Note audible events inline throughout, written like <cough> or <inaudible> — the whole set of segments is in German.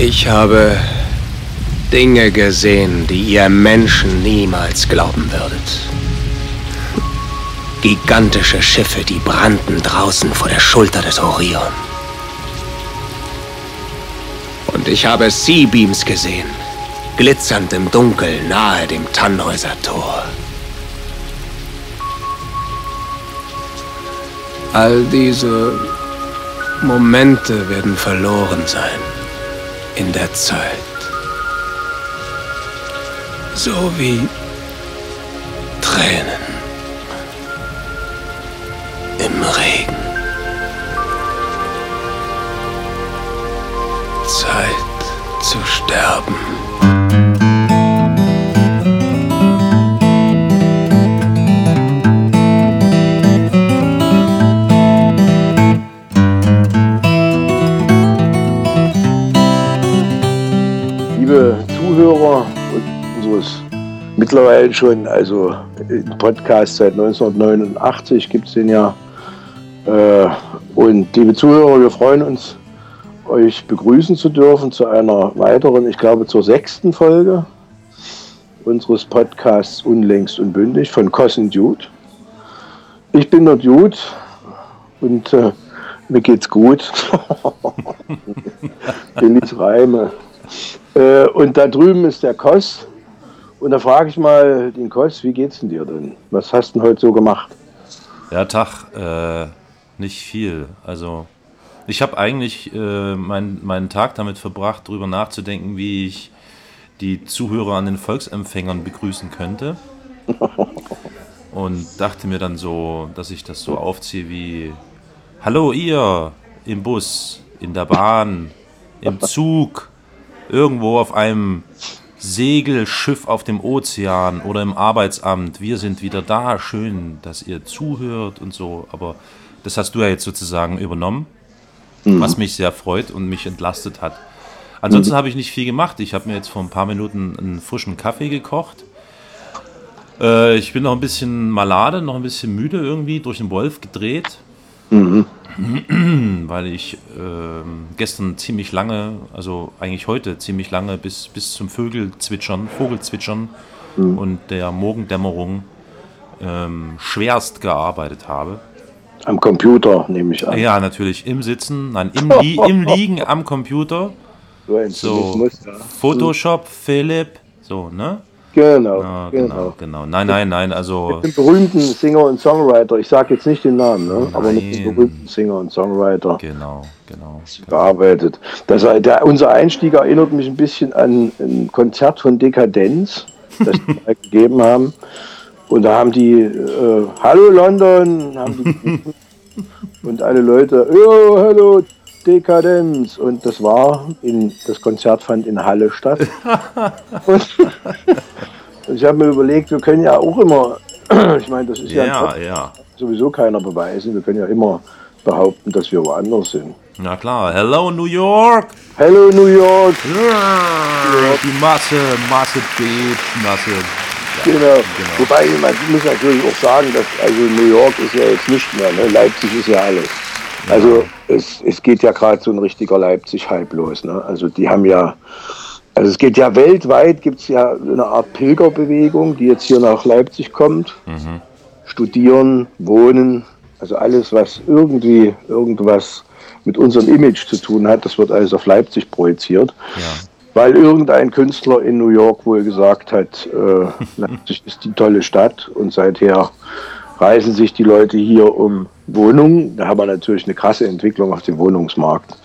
Ich habe Dinge gesehen, die ihr Menschen niemals glauben würdet. Gigantische Schiffe, die brannten draußen vor der Schulter des Orion. Und ich habe Seabeams gesehen, glitzernd im Dunkel nahe dem Tannhäuser Tor. All diese Momente werden verloren sein in der Zeit. So wie Tränen im Regen. Zeit zu sterben. Mittlerweile schon, also im Podcast seit 1989 gibt es den ja. Äh, und liebe Zuhörer, wir freuen uns, euch begrüßen zu dürfen zu einer weiteren, ich glaube zur sechsten Folge unseres Podcasts Unlängst und Bündig von Cossin Dude. Ich bin der Dude und äh, mir geht's gut. <laughs> Billig Reime. Äh, und da drüben ist der Koss. Und da frage ich mal den Koss, wie geht's denn dir denn? Was hast du denn heute so gemacht? Ja, Tag, äh, nicht viel. Also, ich habe eigentlich äh, mein, meinen Tag damit verbracht, darüber nachzudenken, wie ich die Zuhörer an den Volksempfängern begrüßen könnte. <laughs> Und dachte mir dann so, dass ich das so aufziehe wie: Hallo, ihr im Bus, in der Bahn, im <laughs> Zug, irgendwo auf einem Segelschiff auf dem Ozean oder im Arbeitsamt. Wir sind wieder da. Schön, dass ihr zuhört und so. Aber das hast du ja jetzt sozusagen übernommen, mhm. was mich sehr freut und mich entlastet hat. Ansonsten mhm. habe ich nicht viel gemacht. Ich habe mir jetzt vor ein paar Minuten einen frischen Kaffee gekocht. Äh, ich bin noch ein bisschen malade, noch ein bisschen müde irgendwie, durch den Wolf gedreht. Mhm. <clears throat> Weil ich äh, gestern ziemlich lange, also eigentlich heute ziemlich lange bis, bis zum Vögelzwitschern, Vogelzwitschern mhm. und der Morgendämmerung ähm, schwerst gearbeitet habe. Am Computer nehme ich an. Ja, natürlich. Im Sitzen, nein, im, Li im Liegen am Computer. <laughs> So, Photoshop, Philipp, so, ne? Genau, ja, genau, genau, genau. Nein, nein, nein, also. Mit dem berühmten Singer und Songwriter, ich sage jetzt nicht den Namen, ne? aber mit dem berühmten Singer und Songwriter. Genau, genau. Gearbeitet. Das, der, unser Einstieg erinnert mich ein bisschen an ein Konzert von Dekadenz, das wir <laughs> gegeben haben. Und da haben die, äh, Hallo London, haben die <laughs> und alle Leute, oh, hallo Dekadenz. Und das war, in, das Konzert fand in Halle statt. <laughs> und, und <laughs> ich habe mir überlegt, wir können ja auch immer, <clears throat> ich meine, das ist ja, ja, ja, sowieso keiner beweisen, wir können ja immer behaupten, dass wir woanders sind. Na klar, hello New York! Hello New York! Ja, die Masse, Masse bebt, Masse Genau. genau. Wobei man muss natürlich auch sagen, dass also New York ist ja jetzt nicht mehr, ne? Leipzig ist ja alles. Also es, es geht ja gerade so ein richtiger Leipzig-Hype los. Ne? Also die haben ja, also es geht ja weltweit, gibt es ja eine Art Pilgerbewegung, die jetzt hier nach Leipzig kommt. Mhm. Studieren, wohnen, also alles, was irgendwie irgendwas mit unserem Image zu tun hat, das wird alles auf Leipzig projiziert. Ja weil irgendein Künstler in New York wohl gesagt hat, äh, <laughs> Leipzig ist die tolle Stadt und seither reisen sich die Leute hier um Wohnungen. Da haben wir natürlich eine krasse Entwicklung auf dem Wohnungsmarkt.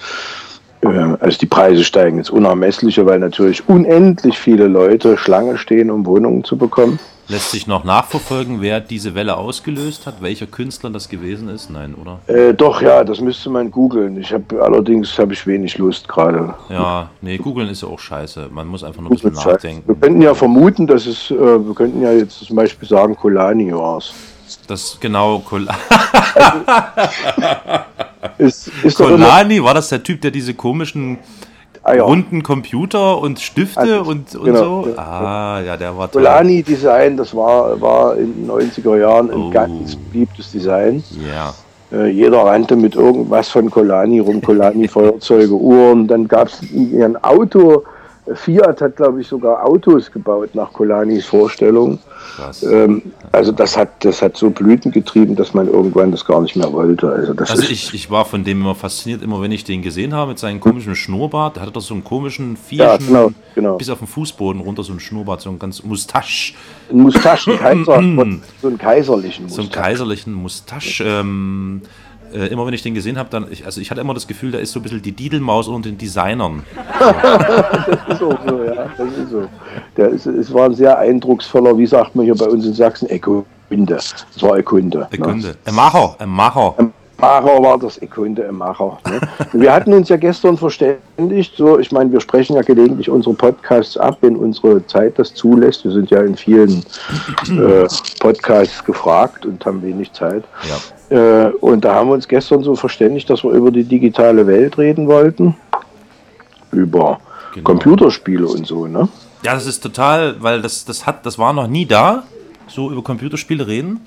Äh, also die Preise steigen ins Unermessliche, weil natürlich unendlich viele Leute Schlange stehen, um Wohnungen zu bekommen. Lässt sich noch nachverfolgen, wer diese Welle ausgelöst hat, welcher Künstler das gewesen ist? Nein, oder? Äh, doch, ja, das müsste man googeln. Ich habe allerdings habe ich wenig Lust gerade. Ja, nee, googeln ist ja auch scheiße. Man muss einfach nur ein bisschen nachdenken. Wir könnten ja vermuten, dass es, äh, wir könnten ja jetzt zum Beispiel sagen, Kolani war es. Das genau, Kol <laughs> ist, ist Kolani, war das der Typ, der diese komischen ah, ja. runden Computer und Stifte also, und, und genau, so. Ja, ah, ja, der war toll. Polani Design, das war, war in den 90er Jahren ein oh. ganz beliebtes Design. Ja. Äh, jeder rannte mit irgendwas von Colani rum, Colani Feuerzeuge, Uhren. Dann gab es ein Auto, Fiat hat, glaube ich, sogar Autos gebaut nach Colanis Vorstellung. Ähm, also das hat, das hat so Blüten getrieben, dass man irgendwann das gar nicht mehr wollte. Also, das also ich, ich war von dem immer fasziniert, immer wenn ich den gesehen habe mit seinem komischen Schnurrbart. Der hatte doch so einen komischen, vierschen, ja, genau, genau. bis auf den Fußboden runter so einen Schnurrbart, so ein ganz Mustache. Ein Mustache, Kaiser, <clears throat> so einen kaiserlichen Mustache. So einen kaiserlichen Mustache. Ähm, äh, immer wenn ich den gesehen habe, dann, ich, also ich hatte immer das Gefühl, da ist so ein bisschen die Didelmaus unter den Designern. das ist auch so, ja, das ist so. Der ist, es war ein sehr eindrucksvoller, wie sagt man hier bei uns in Sachsen, Ekunde. Es war Ekunde. Ekunde. Ne? Ein Macher, ein Macher. Ein Macher war das Ekunde, ein Macher. Ne? Wir hatten uns ja gestern verständigt, so, ich meine, wir sprechen ja gelegentlich unsere Podcasts ab, wenn unsere Zeit das zulässt. Wir sind ja in vielen äh, Podcasts gefragt und haben wenig Zeit. Ja. Äh, und da haben wir uns gestern so verständigt, dass wir über die digitale Welt reden wollten. Über genau. Computerspiele und so, ne? Ja, das ist total, weil das, das hat, das war noch nie da, so über Computerspiele reden.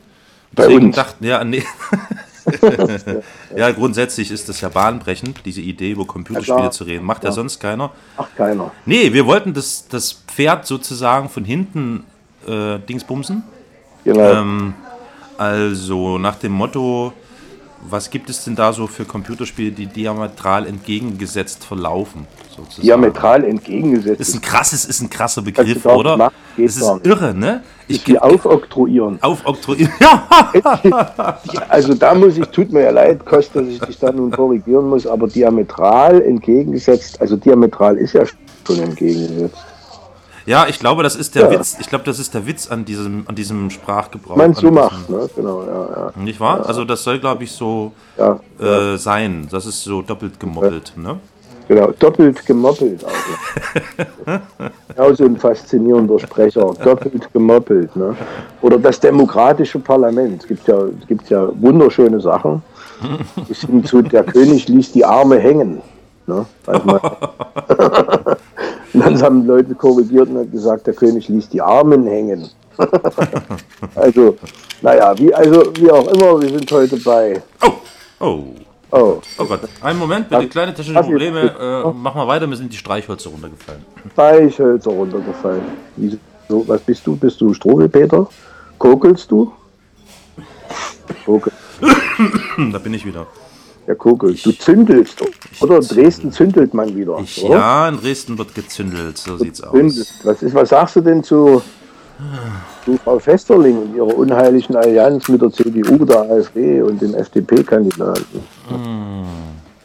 Bei Deswegen uns. dachten, ja, nee. <laughs> <laughs> ja, grundsätzlich ist das ja bahnbrechend, diese Idee, über Computerspiele ja, zu reden. Macht ja. ja. sonst keiner. Macht keiner. Nee, wir wollten das, das Pferd sozusagen von hinten äh, Dingsbumsen. Genau. Ähm, also nach dem Motto, was gibt es denn da so für Computerspiele, die diametral entgegengesetzt verlaufen? Sozusagen? Diametral entgegengesetzt. Ist ein krasses, ist ein krasser Begriff, oder? Macht, das ist irre, ne? Ich die aufoktroyieren. Aufoktroyieren, <laughs> ja. also da muss ich, tut mir ja leid, Kost, dass ich dich da nun korrigieren muss, aber diametral entgegengesetzt, also diametral ist ja schon entgegengesetzt. Ja, ich glaube, das ist der ja. Witz. Ich glaube, das ist der Witz an diesem, an diesem Sprachgebrauch. Meinst du macht, ne? Genau, ja, ja. Nicht wahr? Ja. Also das soll, glaube ich, so äh, sein. Das ist so doppelt gemoppelt, ne? Genau, doppelt gemoppelt. Also. genau <laughs> so ein faszinierender Sprecher. Doppelt gemoppelt. Ne? Oder das demokratische Parlament. Es gibt ja, gibt ja wunderschöne Sachen. <laughs> Bis hin zu, der König ließ die Arme hängen. Ne? Also <laughs> Und dann haben Leute korrigiert und gesagt, der König ließ die Armen hängen. <laughs> also, naja, wie, also, wie auch immer, wir sind heute bei. Oh! Oh! Oh, oh Gott, einen Moment, bitte, kleine technische Probleme. Äh, mach mal weiter, mir sind die Streichhölzer runtergefallen. Streichhölzer runtergefallen. Wieso, was bist du? Bist du Struwelpeter? Kokelst du? <laughs> Kokel. da bin ich wieder. Ja, Kugel. Du zündelst, oder? In Dresden zündelt man wieder. Ich, ja, in Dresden wird gezündelt, so sieht's aus. Was, ist, was sagst du denn zu, zu Frau Festerling und ihrer unheiligen Allianz mit der CDU, der AfD und dem FDP-Kandidaten? Hm.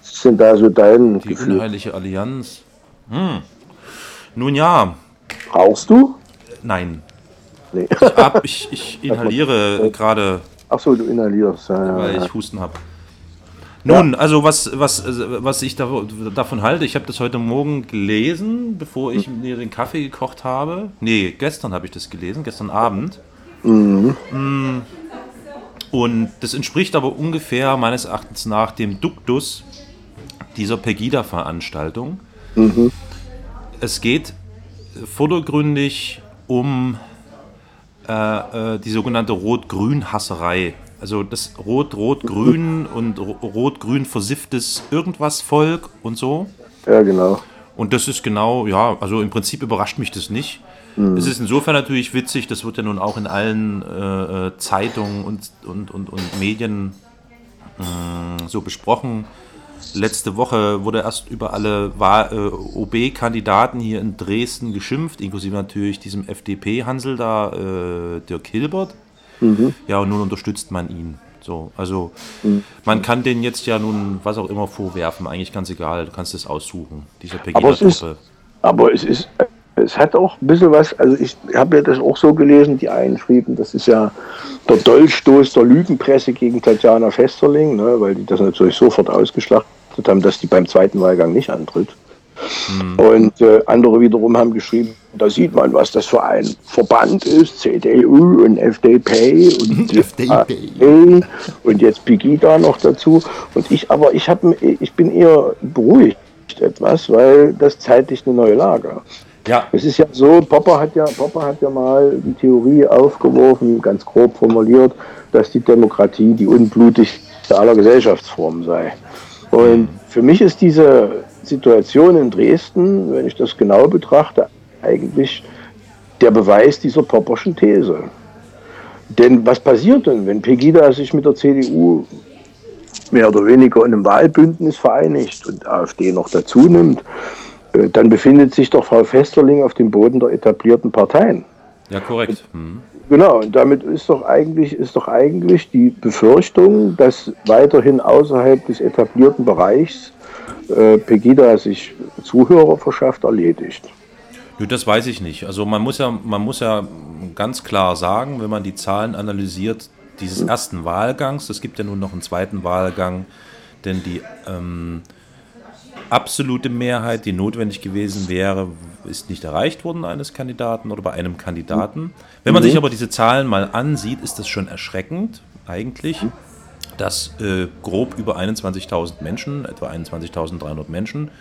Was sind da so dein Die Gefühl? unheilige Allianz? Hm. Nun ja. Brauchst du? Nein. Nee. Ich, ab, ich, ich <laughs> inhaliere gerade. Ach so, du inhalierst. Ja, weil ja. ich Husten habe. Nun, ja. also was, was, was ich da, davon halte, ich habe das heute Morgen gelesen, bevor ich mir den Kaffee gekocht habe. Nee, gestern habe ich das gelesen, gestern Abend. Mhm. Mm. Und das entspricht aber ungefähr meines Erachtens nach dem Duktus dieser Pegida-Veranstaltung. Mhm. Es geht vordergründig um äh, äh, die sogenannte Rot-Grün-Hasserei also das Rot-Rot-Grün und Rot-Grün versifftes irgendwas Volk und so. Ja, genau. Und das ist genau, ja, also im Prinzip überrascht mich das nicht. Mhm. Es ist insofern natürlich witzig, das wird ja nun auch in allen äh, äh Zeitungen und, und, und, und Medien äh, so besprochen. Letzte Woche wurde erst über alle äh, OB-Kandidaten hier in Dresden geschimpft, inklusive natürlich diesem FDP-Hansel da, äh, Dirk Hilbert. Mhm. Ja, und nun unterstützt man ihn. So, also mhm. man kann den jetzt ja nun was auch immer vorwerfen, eigentlich ganz egal, du kannst es aussuchen, diese Pegida-Truppe. Aber es ist, es hat auch ein bisschen was, also ich habe ja das auch so gelesen, die einen schrieben, das ist ja der Dolchstoß der Lügenpresse gegen Tatjana Festerling, ne, weil die das natürlich sofort ausgeschlachtet haben, dass die beim zweiten Wahlgang nicht antritt. Mhm. Und äh, andere wiederum haben geschrieben, da sieht man, was das für ein Verband ist, CDU und FDP und <laughs> FDP und jetzt Pegida noch dazu. Und ich, aber ich, hab, ich bin eher beruhigt etwas, weil das zeitlich eine neue Lage. Ja. Es ist ja so, Popper hat ja, Popper hat ja mal die Theorie aufgeworfen, ganz grob formuliert, dass die Demokratie die unblutig aller Gesellschaftsformen sei. Und für mich ist diese Situation in Dresden, wenn ich das genau betrachte, eigentlich der Beweis dieser Popperschen These. Denn was passiert denn, wenn Pegida sich mit der CDU mehr oder weniger in einem Wahlbündnis vereinigt und AfD noch dazu nimmt? Äh, dann befindet sich doch Frau Festerling auf dem Boden der etablierten Parteien. Ja, korrekt. Hm. Genau, und damit ist doch eigentlich, ist doch eigentlich die Befürchtung, dass weiterhin außerhalb des etablierten Bereichs äh, Pegida sich Zuhörer verschafft, erledigt. Nö, das weiß ich nicht. Also man muss ja, man muss ja ganz klar sagen, wenn man die Zahlen analysiert, dieses ersten Wahlgangs, es gibt ja nun noch einen zweiten Wahlgang, denn die ähm, absolute Mehrheit, die notwendig gewesen wäre, ist nicht erreicht worden eines Kandidaten oder bei einem Kandidaten. Wenn man mhm. sich aber diese Zahlen mal ansieht, ist das schon erschreckend eigentlich, dass äh, grob über 21.000 Menschen, etwa 21.300 Menschen,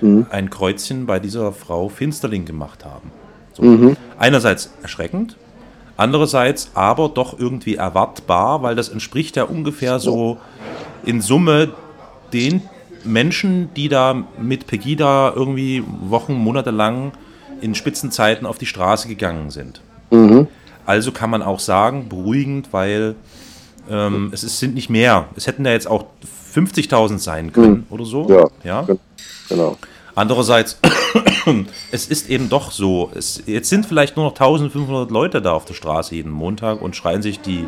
mhm. ein Kreuzchen bei dieser Frau Finsterling gemacht haben. So. Mhm. Einerseits erschreckend, andererseits aber doch irgendwie erwartbar, weil das entspricht ja ungefähr so in Summe den Menschen, die da mit Pegida irgendwie Wochen, Monate lang in Spitzenzeiten auf die Straße gegangen sind. Mhm. Also kann man auch sagen, beruhigend, weil ähm, es ist, sind nicht mehr. Es hätten ja jetzt auch 50.000 sein können mhm. oder so. Ja, ja, genau. Andererseits, <coughs> es ist eben doch so, es, jetzt sind vielleicht nur noch 1500 Leute da auf der Straße jeden Montag und schreien sich die,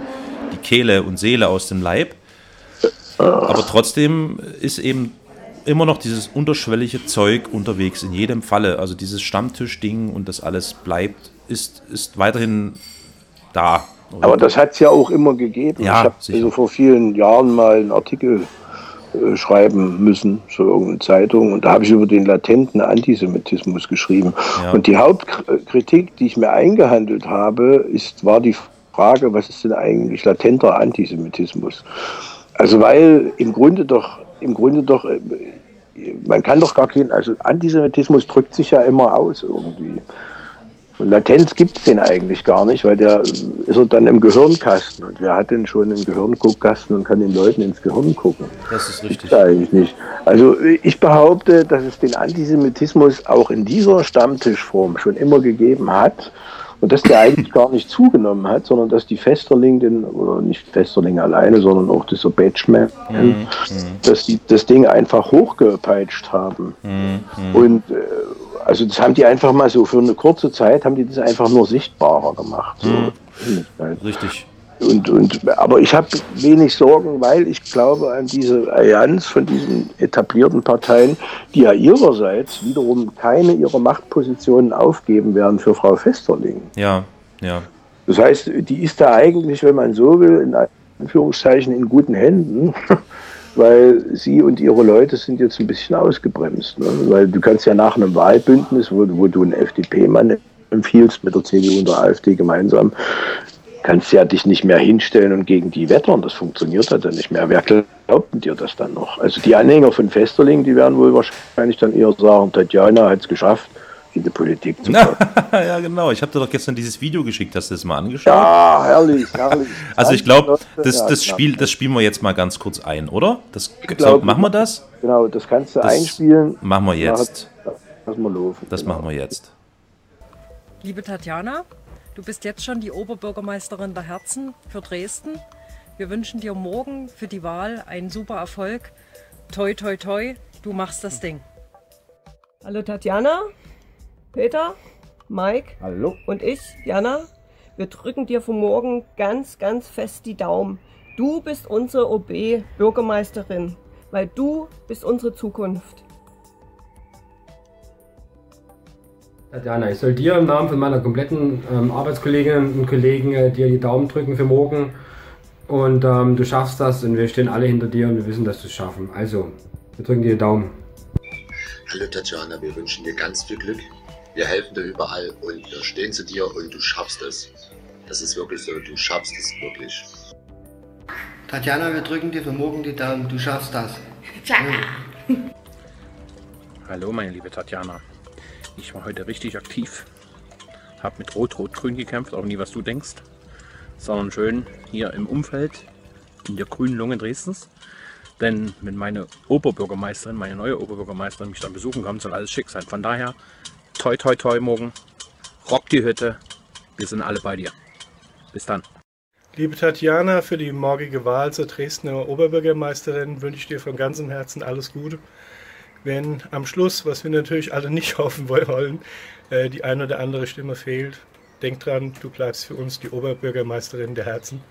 die Kehle und Seele aus dem Leib. Aber trotzdem ist eben immer noch dieses unterschwellige Zeug unterwegs, in jedem Falle. Also dieses Stammtischding und das alles bleibt, ist, ist weiterhin da. Aber das hat es ja auch immer gegeben. Ja, ich habe also vor vielen Jahren mal einen Artikel äh, schreiben müssen für irgendeine Zeitung und da habe ich über den latenten Antisemitismus geschrieben. Ja. Und die Hauptkritik, die ich mir eingehandelt habe, ist, war die Frage, was ist denn eigentlich latenter Antisemitismus? Also weil im Grunde doch im Grunde doch, äh, man kann doch gar keinen, also Antisemitismus drückt sich ja immer aus irgendwie. Und Latenz gibt es den eigentlich gar nicht, weil der ist er dann im Gehirnkasten. Und wer hat denn schon einen Gehirnguckkasten und kann den Leuten ins Gehirn gucken? Das ist richtig. Das eigentlich nicht. Also ich behaupte, dass es den Antisemitismus auch in dieser Stammtischform schon immer gegeben hat. Und dass der eigentlich gar nicht zugenommen hat, sondern dass die Festerling, den, oder nicht Festerling alleine, sondern auch dieser Batchman, mhm. dass die das Ding einfach hochgepeitscht haben. Mhm. Und äh, also das haben die einfach mal so für eine kurze Zeit, haben die das einfach nur sichtbarer gemacht. So. Mhm. Richtig. Und, und, aber ich habe wenig Sorgen, weil ich glaube an diese Allianz von diesen etablierten Parteien, die ja ihrerseits wiederum keine ihrer Machtpositionen aufgeben werden für Frau Festerling. Ja, ja. Das heißt, die ist da eigentlich, wenn man so will, in Anführungszeichen in guten Händen, <laughs> weil sie und ihre Leute sind jetzt ein bisschen ausgebremst. Ne? Weil du kannst ja nach einem Wahlbündnis, wo, wo du einen FDP-Mann empfiehlst mit der CDU und der AfD gemeinsam, kannst ja dich nicht mehr hinstellen und gegen die wettern. Das funktioniert halt dann nicht mehr. Wer glaubt dir das dann noch? Also die Anhänger von Festerling, die werden wohl wahrscheinlich dann eher sagen, Tatjana hat es geschafft, in die Politik zu kommen. <laughs> ja, genau. Ich habe dir doch gestern dieses Video geschickt. Hast du das mal angeschaut? Ja, herrlich, herrlich. <laughs> also ich glaube, das, das, genau. Spiel, das spielen wir jetzt mal ganz kurz ein, oder? Das, glaub, so, machen wir das? Genau, das kannst du das einspielen. Machen wir jetzt. Lass mal laufen. Das genau. machen wir jetzt. Liebe Tatjana, Du bist jetzt schon die Oberbürgermeisterin der Herzen für Dresden. Wir wünschen dir morgen für die Wahl einen super Erfolg. Toi, toi, toi, du machst das Ding. Hallo Tatjana, Peter, Mike Hallo. und ich, Jana. Wir drücken dir für morgen ganz, ganz fest die Daumen. Du bist unsere OB-Bürgermeisterin, weil du bist unsere Zukunft. Tatjana, ich soll dir im Namen von meiner kompletten ähm, Arbeitskolleginnen und Kollegen äh, dir die Daumen drücken für morgen. Und ähm, du schaffst das und wir stehen alle hinter dir und wir wissen, dass du es schaffen. Also, wir drücken dir die Daumen. Hallo Tatjana, wir wünschen dir ganz viel Glück. Wir helfen dir überall und wir stehen zu dir und du schaffst es. Das ist wirklich so, du schaffst es wirklich. Tatjana, wir drücken dir für morgen die Daumen, du schaffst das. <laughs> Hallo meine liebe Tatjana. Ich war heute richtig aktiv. Hab mit Rot-Rot-Grün gekämpft, auch nie was du denkst. Sondern schön hier im Umfeld in der grünen Lunge Dresdens. Denn wenn meine Oberbürgermeisterin, meine neue Oberbürgermeisterin mich dann besuchen kommt, soll alles schick sein. Von daher, toi toi toi morgen, rock die Hütte, wir sind alle bei dir. Bis dann. Liebe Tatjana, für die morgige Wahl zur Dresdner Oberbürgermeisterin wünsche ich dir von ganzem Herzen alles Gute. Wenn am Schluss, was wir natürlich alle nicht <laughs> hoffen wollen, äh, die eine oder andere Stimme fehlt, denk dran, du bleibst für uns die Oberbürgermeisterin der Herzen.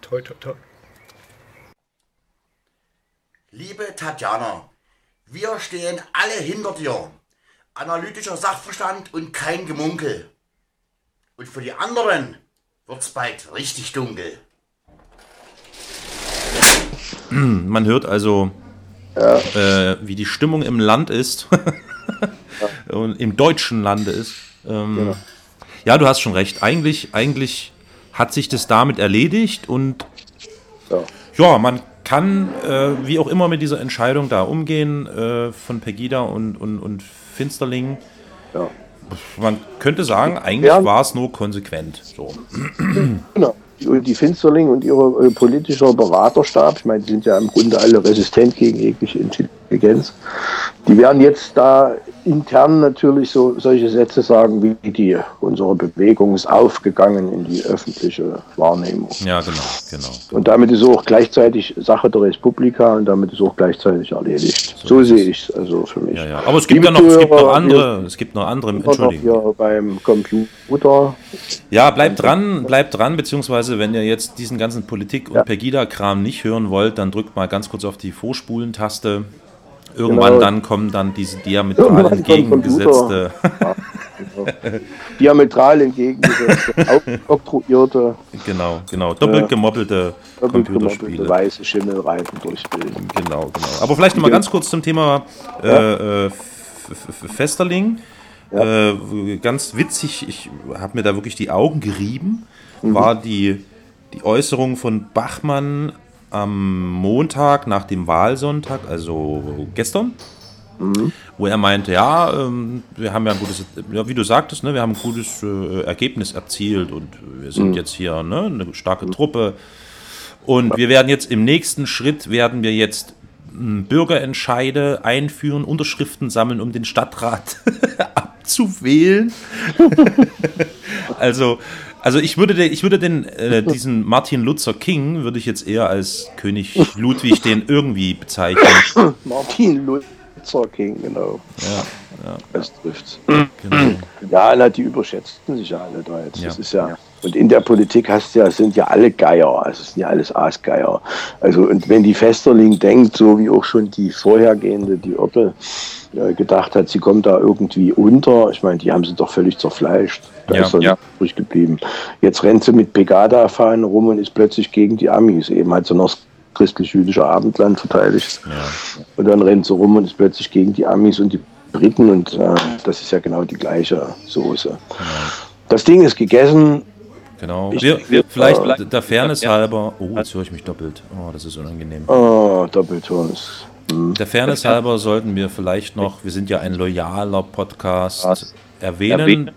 Toi, toi, toi. Liebe Tatjana, wir stehen alle hinter dir. Analytischer Sachverstand und kein Gemunkel. Und für die anderen wird's bald richtig dunkel. Man hört also, äh, wie die Stimmung im Land ist. <laughs> Und im deutschen Lande ist. Ähm, Genau. Ja, du hast schon recht. Eigentlich, eigentlich hat sich das damit erledigt und ja, man kann äh, wie auch immer mit dieser Entscheidung da umgehen äh, von Pegida und, und, und Finsterling. Man könnte sagen, eigentlich Ja. war es nur konsequent. So. Genau. Die Finsterling und ihr äh, politischer Beraterstab, ich meine, die sind ja im Grunde alle resistent gegen jegliche Intelligenz, die werden jetzt da intern natürlich so solche Sätze sagen wie die, unsere Bewegung ist aufgegangen in die öffentliche Wahrnehmung. Ja, genau, genau. Und damit ist auch gleichzeitig Sache der Respublika und damit ist auch gleichzeitig erledigt. So, sehe ich es also für mich. Ja, ja. Aber es gibt Liebe ja noch, es gibt noch andere, wir es gibt noch andere, Entschuldigung. beim Computer. Ja, bleibt dran, bleibt dran, beziehungsweise wenn ihr jetzt diesen ganzen Politik- und Pegida-Kram nicht hören wollt, dann drückt mal ganz kurz auf die Vorspulen-Taste. Irgendwann Genau. dann kommen dann diese diametral entgegengesetzte. <laughs> Diametral entgegengesetzte, oktroyierte, genau, genau. Doppelt Ja. gemoppelte doppelt Computerspiele. weiße Schimmelreifen durchbilden. Genau, genau. Aber vielleicht nochmal ganz kurz zum Thema äh, äh, F- F- Festerling. Äh, ganz witzig, ich habe mir da wirklich die Augen gerieben, Mhm. war die, die Äußerung von Bachmann am Montag nach dem Wahlsonntag, also gestern, Mhm. wo er meinte, ja, ähm, wir haben ja ein gutes, ja, wie du sagtest, ne, wir haben ein gutes äh, Ergebnis erzielt und wir sind Mhm. jetzt hier ne, eine starke Truppe. Und wir werden jetzt im nächsten Schritt werden wir jetzt m, Bürgerentscheide einführen, Unterschriften sammeln, um den Stadtrat <laughs> abzuwählen. <laughs> also, also ich würde, den, ich würde den, äh, diesen Martin Luther King würde ich jetzt eher als König Ludwig den irgendwie bezeichnen. <laughs> Martin Luther King, genau. Ja, ja. Das trifft's. Genau. Ja, na, die überschätzen sich ja alle da jetzt. Ja. Das ist ja. Und in der Politik hast ja, sind ja alle Geier, also es sind ja alles Aasgeier. Also und wenn die Festerling denkt, so wie auch schon die vorhergehende, die Oppel, äh, gedacht hat, sie kommt da irgendwie unter, ich meine, die haben sie doch völlig zerfleischt. Da Ja, ist doch ja. übrig geblieben. Jetzt rennt sie mit Pegada-Fahnen rum und ist plötzlich gegen die Amis. Eben hat sie noch das christlich-jüdische Abendland verteidigt. Und dann rennt sie rum und ist plötzlich gegen die Amis und die Briten und äh, das ist ja genau die gleiche Soße. Das Ding ist gegessen. Genau. Ich- Wir, wir- vielleicht äh, der Fairness halber. Oh, jetzt höre ich mich doppelt. Oh, das ist unangenehm. Oh, Doppelton ist. hm. Der Fairness halber sollten wir vielleicht noch, wir sind ja ein loyaler Podcast, erwähnen.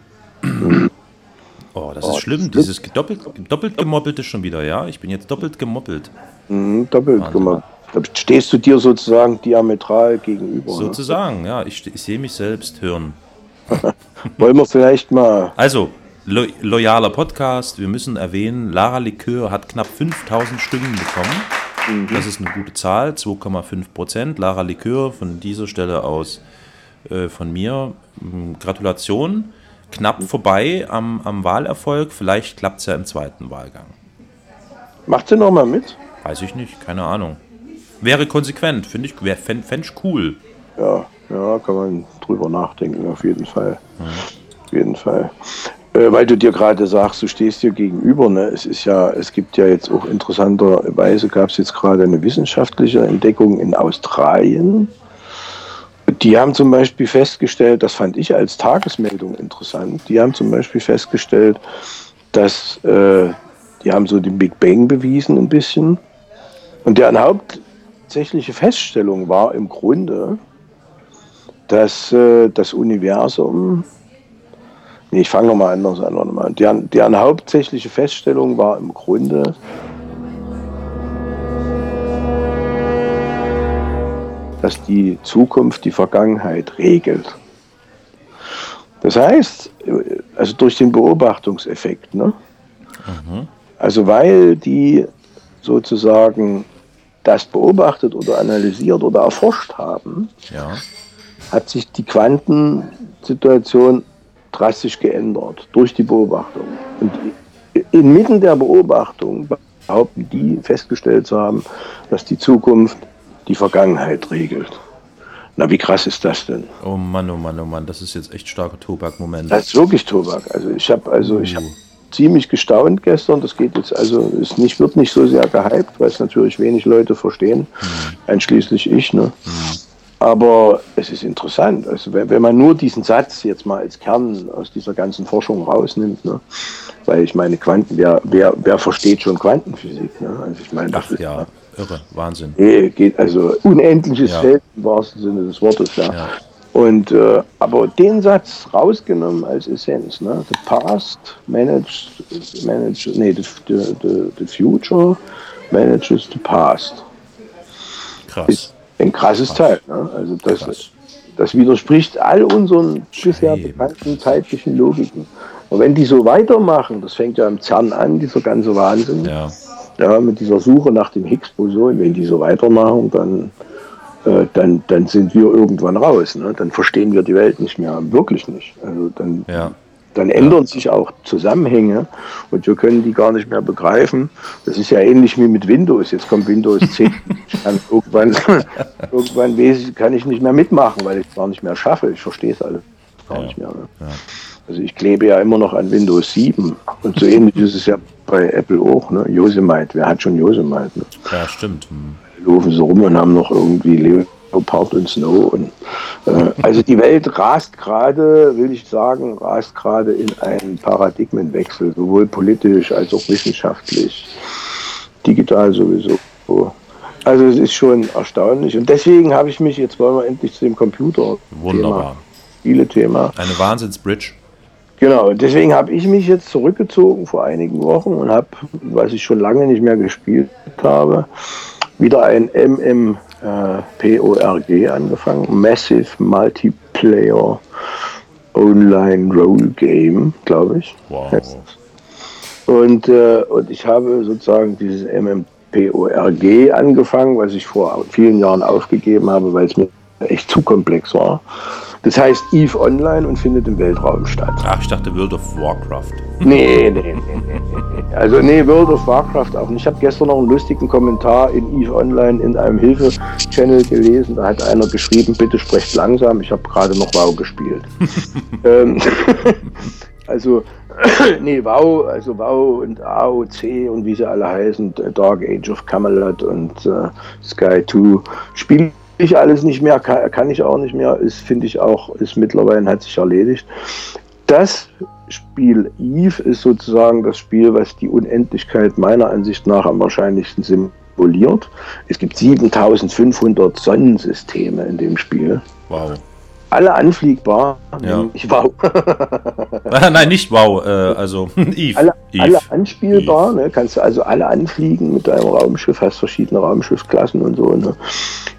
Oh, das ist schlimm, dieses doppelt, doppelt gemoppelte schon wieder, ja? Ich bin jetzt doppelt gemoppelt. Mhm, doppelt gemacht. Da stehst du dir sozusagen diametral gegenüber. Ne? Sozusagen, ja, ich, ich sehe mich selbst hören. <laughs> Wollen wir vielleicht mal. Also, lo loyaler Podcast, wir müssen erwähnen, Lara Likör hat knapp 5000 Stimmen bekommen. Das ist eine gute Zahl, 2,5 Prozent. Lara Likör von dieser Stelle aus äh, von mir. Gratulation. Knapp vorbei am, am Wahlerfolg. Vielleicht klappt es ja im zweiten Wahlgang. Macht sie nochmal mit? Weiß ich nicht, keine Ahnung. Wäre konsequent, finde ich, wär- fänd, ich cool. Ja, ja, kann man drüber nachdenken, auf jeden Fall. Auf jeden Fall. Äh, weil du dir gerade sagst, du stehst dir gegenüber, ne? Es ist ja, es gibt ja jetzt auch interessanterweise gab es jetzt gerade eine wissenschaftliche Entdeckung in Australien. Die haben zum Beispiel festgestellt, das fand ich als Tagesmeldung interessant, die haben zum Beispiel festgestellt, dass äh, die haben so den Big Bang bewiesen ein bisschen. Und deren hauptsächliche Feststellung war im Grunde, dass äh, das Universum, nee, ich fange nochmal anders an, warte mal. Deren, deren hauptsächliche Feststellung war im Grunde, dass die Zukunft die Vergangenheit regelt. Das heißt, also durch den Beobachtungseffekt, ne? also weil die sozusagen das beobachtet oder analysiert oder erforscht haben, Ja. hat sich die Quantensituation drastisch geändert durch die Beobachtung. Und inmitten der Beobachtung behaupten die festgestellt zu haben, dass die Zukunft die Vergangenheit regelt. Na, wie krass ist das denn? Oh Mann, oh Mann, oh Mann, das ist jetzt echt starker Tobak-Moment. Das ist wirklich Tobak. Also ich habe also ich habe ziemlich gestaunt gestern. Das geht jetzt also ist nicht wird nicht so sehr gehypt, weil es natürlich wenig Leute verstehen, einschließlich ich. Ne? Aber es ist interessant. Also wenn, wenn man nur diesen Satz jetzt mal als Kern aus dieser ganzen Forschung rausnimmt, ne? weil ich meine Quanten, wer, wer, wer versteht schon Quantenphysik? Ne? Also ich meine, das Ach ist ja, irre, Wahnsinn. Nee, geht also unendliches Ja. Feld im wahrsten Sinne des Wortes, ja. Ja. Und äh, aber den Satz rausgenommen als Essenz, ne? The past managed, manage, nee, the, the, the, the future manages the past. Krass. Ist ein krasses Teil. Ne? Also das, das widerspricht all unseren bisher bekannten zeitlichen Logiken. Und wenn die so weitermachen, das fängt ja im CERN an, dieser ganze Wahnsinn, Ja. Ja, mit dieser Suche nach dem Higgs-Boson, wenn die so weitermachen, dann, äh, dann, dann sind wir irgendwann raus. Ne? Dann verstehen wir die Welt nicht mehr, wirklich nicht. Also dann, Ja. dann ändern sich auch Zusammenhänge und wir können die gar nicht mehr begreifen. Das ist ja ähnlich wie mit Windows. Jetzt kommt Windows <laughs> 10. Ich kann irgendwann, <laughs> irgendwann kann ich nicht mehr mitmachen, weil ich es gar nicht mehr schaffe. Ich verstehe es alles gar nicht mehr. Ne? Also ich klebe ja immer noch an Windows 7 und so ähnlich ist es ja bei Apple auch. Ne? Yosemite, wer hat schon Yosemite? Ne? Ja, stimmt. Hm. laufen so rum und haben noch irgendwie Leopard und Snow. Und, äh, also die Welt rast gerade, will ich sagen, rast gerade in einen Paradigmenwechsel, sowohl politisch als auch wissenschaftlich, digital sowieso. Also es ist schon erstaunlich. Und deswegen habe ich mich, jetzt wollen wir endlich zu dem Computer. Wunderbar. Spiele-Thema. Eine Wahnsinnsbridge. Genau, deswegen habe ich mich jetzt zurückgezogen vor einigen Wochen und habe, was ich schon lange nicht mehr gespielt habe, wieder ein MMPORG angefangen. Massive Multiplayer Online Role Game, glaube ich. Wow. Und, äh, und ich habe sozusagen dieses MMPORG angefangen, was ich vor vielen Jahren aufgegeben habe, weil es mir echt zu komplex war. Das heißt Eve Online und findet im Weltraum statt. Ach, ich dachte World of Warcraft. Nee, nee, nee, nee, nee. Also nee, World of Warcraft auch nicht. Ich habe gestern noch einen lustigen Kommentar in EVE Online in einem Hilfe-Channel gelesen. Da hat einer geschrieben, bitte sprecht langsam. Ich habe gerade noch WoW gespielt. <laughs> ähm, <laughs> also, <clears throat> nee, WoW, also WoW und AOC und wie sie alle heißen, Dark Age of Camelot und äh, Sky 2 spiele ich alles nicht mehr, kann, kann ich auch nicht mehr, ist, finde ich auch, ist mittlerweile, hat sich erledigt. Das Spiel Eve ist sozusagen das Spiel, was die Unendlichkeit meiner Ansicht nach am wahrscheinlichsten symboliert. Es gibt 7500 Sonnensysteme in dem Spiel. Wow. Alle anfliegbar, Ja. nämlich wow. Ah, Nein, nicht wow, äh, also <laughs> Eve. alle, Eve. alle anspielbar, ne? kannst du also alle anfliegen mit deinem Raumschiff, hast verschiedene Raumschiffsklassen und so. Ne?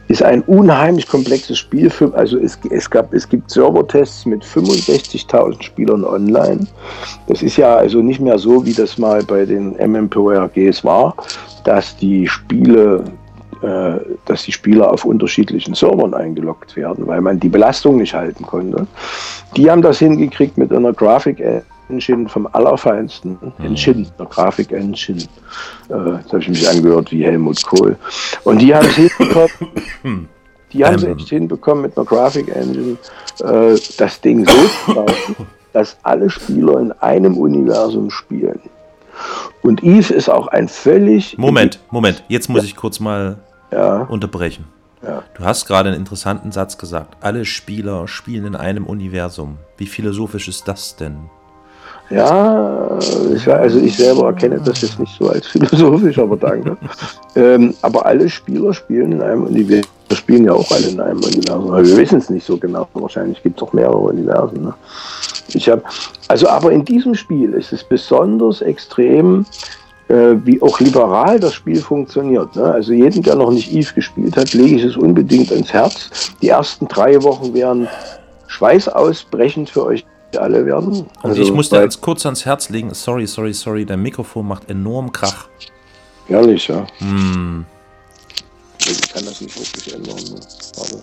Ist ein unheimlich komplexes Spiel. Für, also es, es, gab, es gibt Servertests mit 65.000 Spielern online. Das ist ja also nicht mehr so, wie das mal bei den MMORGs war, dass die Spiele dass die Spieler auf unterschiedlichen Servern eingeloggt werden, weil man die Belastung nicht halten konnte. Die haben das hingekriegt mit einer Graphic Engine vom allerfeinsten. Engine, einer Graphic Engine. Äh, jetzt habe ich mich angehört wie Helmut Kohl. Und die haben es hinbekommen. <laughs> Die haben es Ähm. echt hinbekommen mit einer Graphic Engine, äh, das Ding so zu bauen, <laughs> dass alle Spieler in einem Universum spielen. Und Eve ist auch ein völlig Moment, Moment, jetzt muss ich kurz mal Ja. unterbrechen. Ja. Du hast gerade einen interessanten Satz gesagt. Alle Spieler spielen in einem Universum. Wie philosophisch ist das denn? Ja, ich, also ich selber erkenne das jetzt nicht so als philosophisch, aber danke. <laughs> ähm, aber alle Spieler spielen in einem Universum. Wir spielen ja auch alle in einem Universum. Aber wir wissen es nicht so genau. Wahrscheinlich gibt es auch mehrere Universen. Ne? Ich habe, also aber in diesem Spiel ist es besonders extrem äh, wie auch liberal das Spiel funktioniert. Ne? Also jeden, der noch nicht Eve gespielt hat, lege ich es unbedingt ins Herz. Die ersten drei Wochen werden schweißausbrechend für euch alle werden. Also, ich muss dir jetzt kurz ans Herz legen, sorry, sorry, sorry, dein Mikrofon macht enorm Krach. Ehrlich, ja. Hm. Ich kann das nicht wirklich ändern. Ne? Aber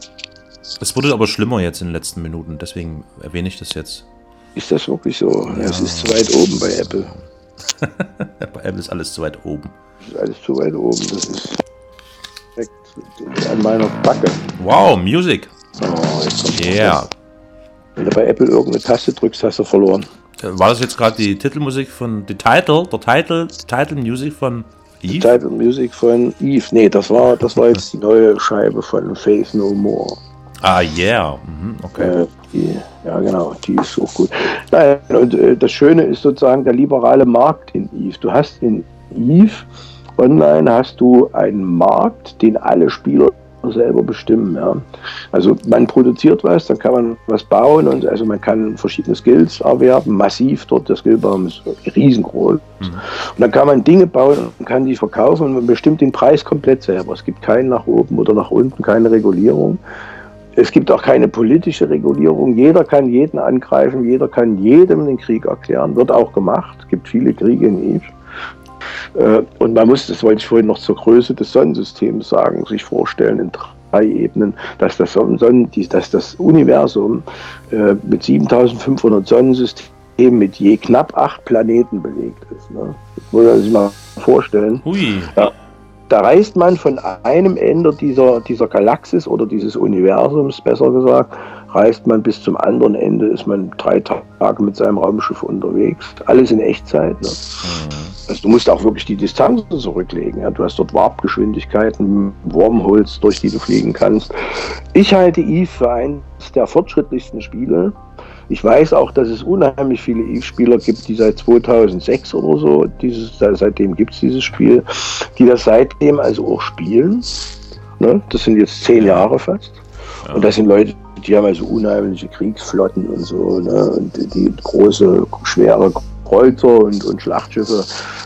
Es wurde aber schlimmer jetzt in den letzten Minuten, deswegen erwähne ich das jetzt. ist das wirklich so? Es ist zu weit oben bei Apple. <laughs> Bei Apple ist alles zu weit oben. Das ist alles zu weit oben. Das ist direkt an meiner Backe. Wow, Music. Oh, jetzt kommt Yeah. Wenn du bei Apple irgendeine Taste drückst, hast du verloren. War das jetzt gerade die Titelmusik von, die Title, der Title, die Title Music von Die Eve? Title Music von Eve. Nee, das war, das war jetzt die neue Scheibe von Faith No More. Ah, yeah. Mhm, okay. Äh, die, ja, genau, die ist auch gut. Nein, und äh, das Schöne ist sozusagen der liberale Markt in Eve. Du hast in Eve online hast du einen Markt, den alle Spieler selber bestimmen. Ja. Also man produziert was, dann kann man was bauen und also man kann verschiedene Skills erwerben, massiv dort, der Skillbaum ist riesengroß. Und dann kann man Dinge bauen und kann die verkaufen und man bestimmt den Preis komplett selber. Es gibt keinen nach oben oder nach unten, keine Regulierung. Es gibt auch keine politische Regulierung. Jeder kann jeden angreifen, jeder kann jedem den Krieg erklären. Wird auch gemacht. Es gibt viele Kriege in Eve. Äh, Und man muss, das wollte ich vorhin noch zur Größe des Sonnensystems sagen, sich vorstellen in drei Ebenen, dass das, Sonnen, dass das Universum äh, mit 7500 Sonnensystemen mit je knapp acht Planeten belegt ist. Ne? Das muss man sich mal vorstellen. Hui. Ja. Da reist man von einem Ende dieser, dieser Galaxis oder dieses Universums, besser gesagt, reist man bis zum anderen Ende, ist man drei Tage mit seinem Raumschiff unterwegs. Alles in Echtzeit. Ne? Also du musst auch wirklich die Distanzen zurücklegen. Ja? Du hast dort Warpgeschwindigkeiten, Wormholes, durch die du fliegen kannst. Ich halte Eve für eines der fortschrittlichsten Spiele. Ich weiß auch, dass es unheimlich viele Eve-Spieler gibt, die seit 2006 oder so, dieses, seitdem gibt es dieses Spiel, die das seitdem also auch spielen. Ne? Das sind jetzt zehn Jahre fast. Und das sind Leute, die haben also unheimliche Kriegsflotten und so, ne? und die, die große, schwere Kreuzer und, und Schlachtschiffe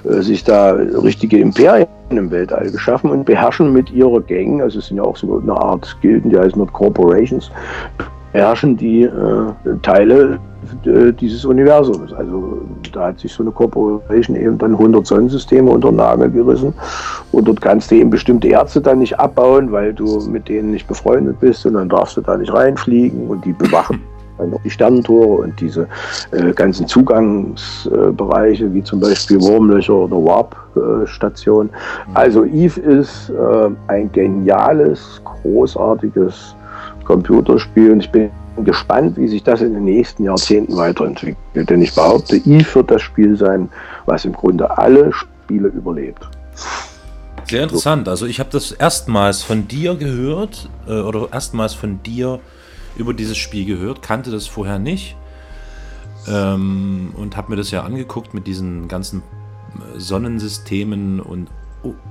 äh, sich da richtige Imperien im Weltall geschaffen und beherrschen mit ihrer Gang, also es sind ja auch so eine Art Gilden, die heißen dort Corporations, beherrschen die äh, Teile äh, dieses Universums. Also da hat sich so eine Corporation eben dann 100 Sonnensysteme unter den Nagel gerissen und dort kannst du eben bestimmte Ärzte dann nicht abbauen, weil du mit denen nicht befreundet bist und dann darfst du da nicht reinfliegen und die bewachen dann noch die Sternentore und diese äh, ganzen Zugangsbereiche, wie zum Beispiel Wurmlöcher oder Warp-Stationen. Also Eve ist äh, ein geniales, großartiges Computerspiel und ich bin gespannt, wie sich das in den nächsten Jahrzehnten weiterentwickelt. Denn ich behaupte, Eve wird das Spiel sein, was im Grunde alle Spiele überlebt. Sehr interessant. Also ich habe das erstmals von dir gehört äh, oder erstmals von dir über dieses Spiel gehört, kannte das vorher nicht ähm, und habe mir das ja angeguckt mit diesen ganzen äh, Sonnensystemen und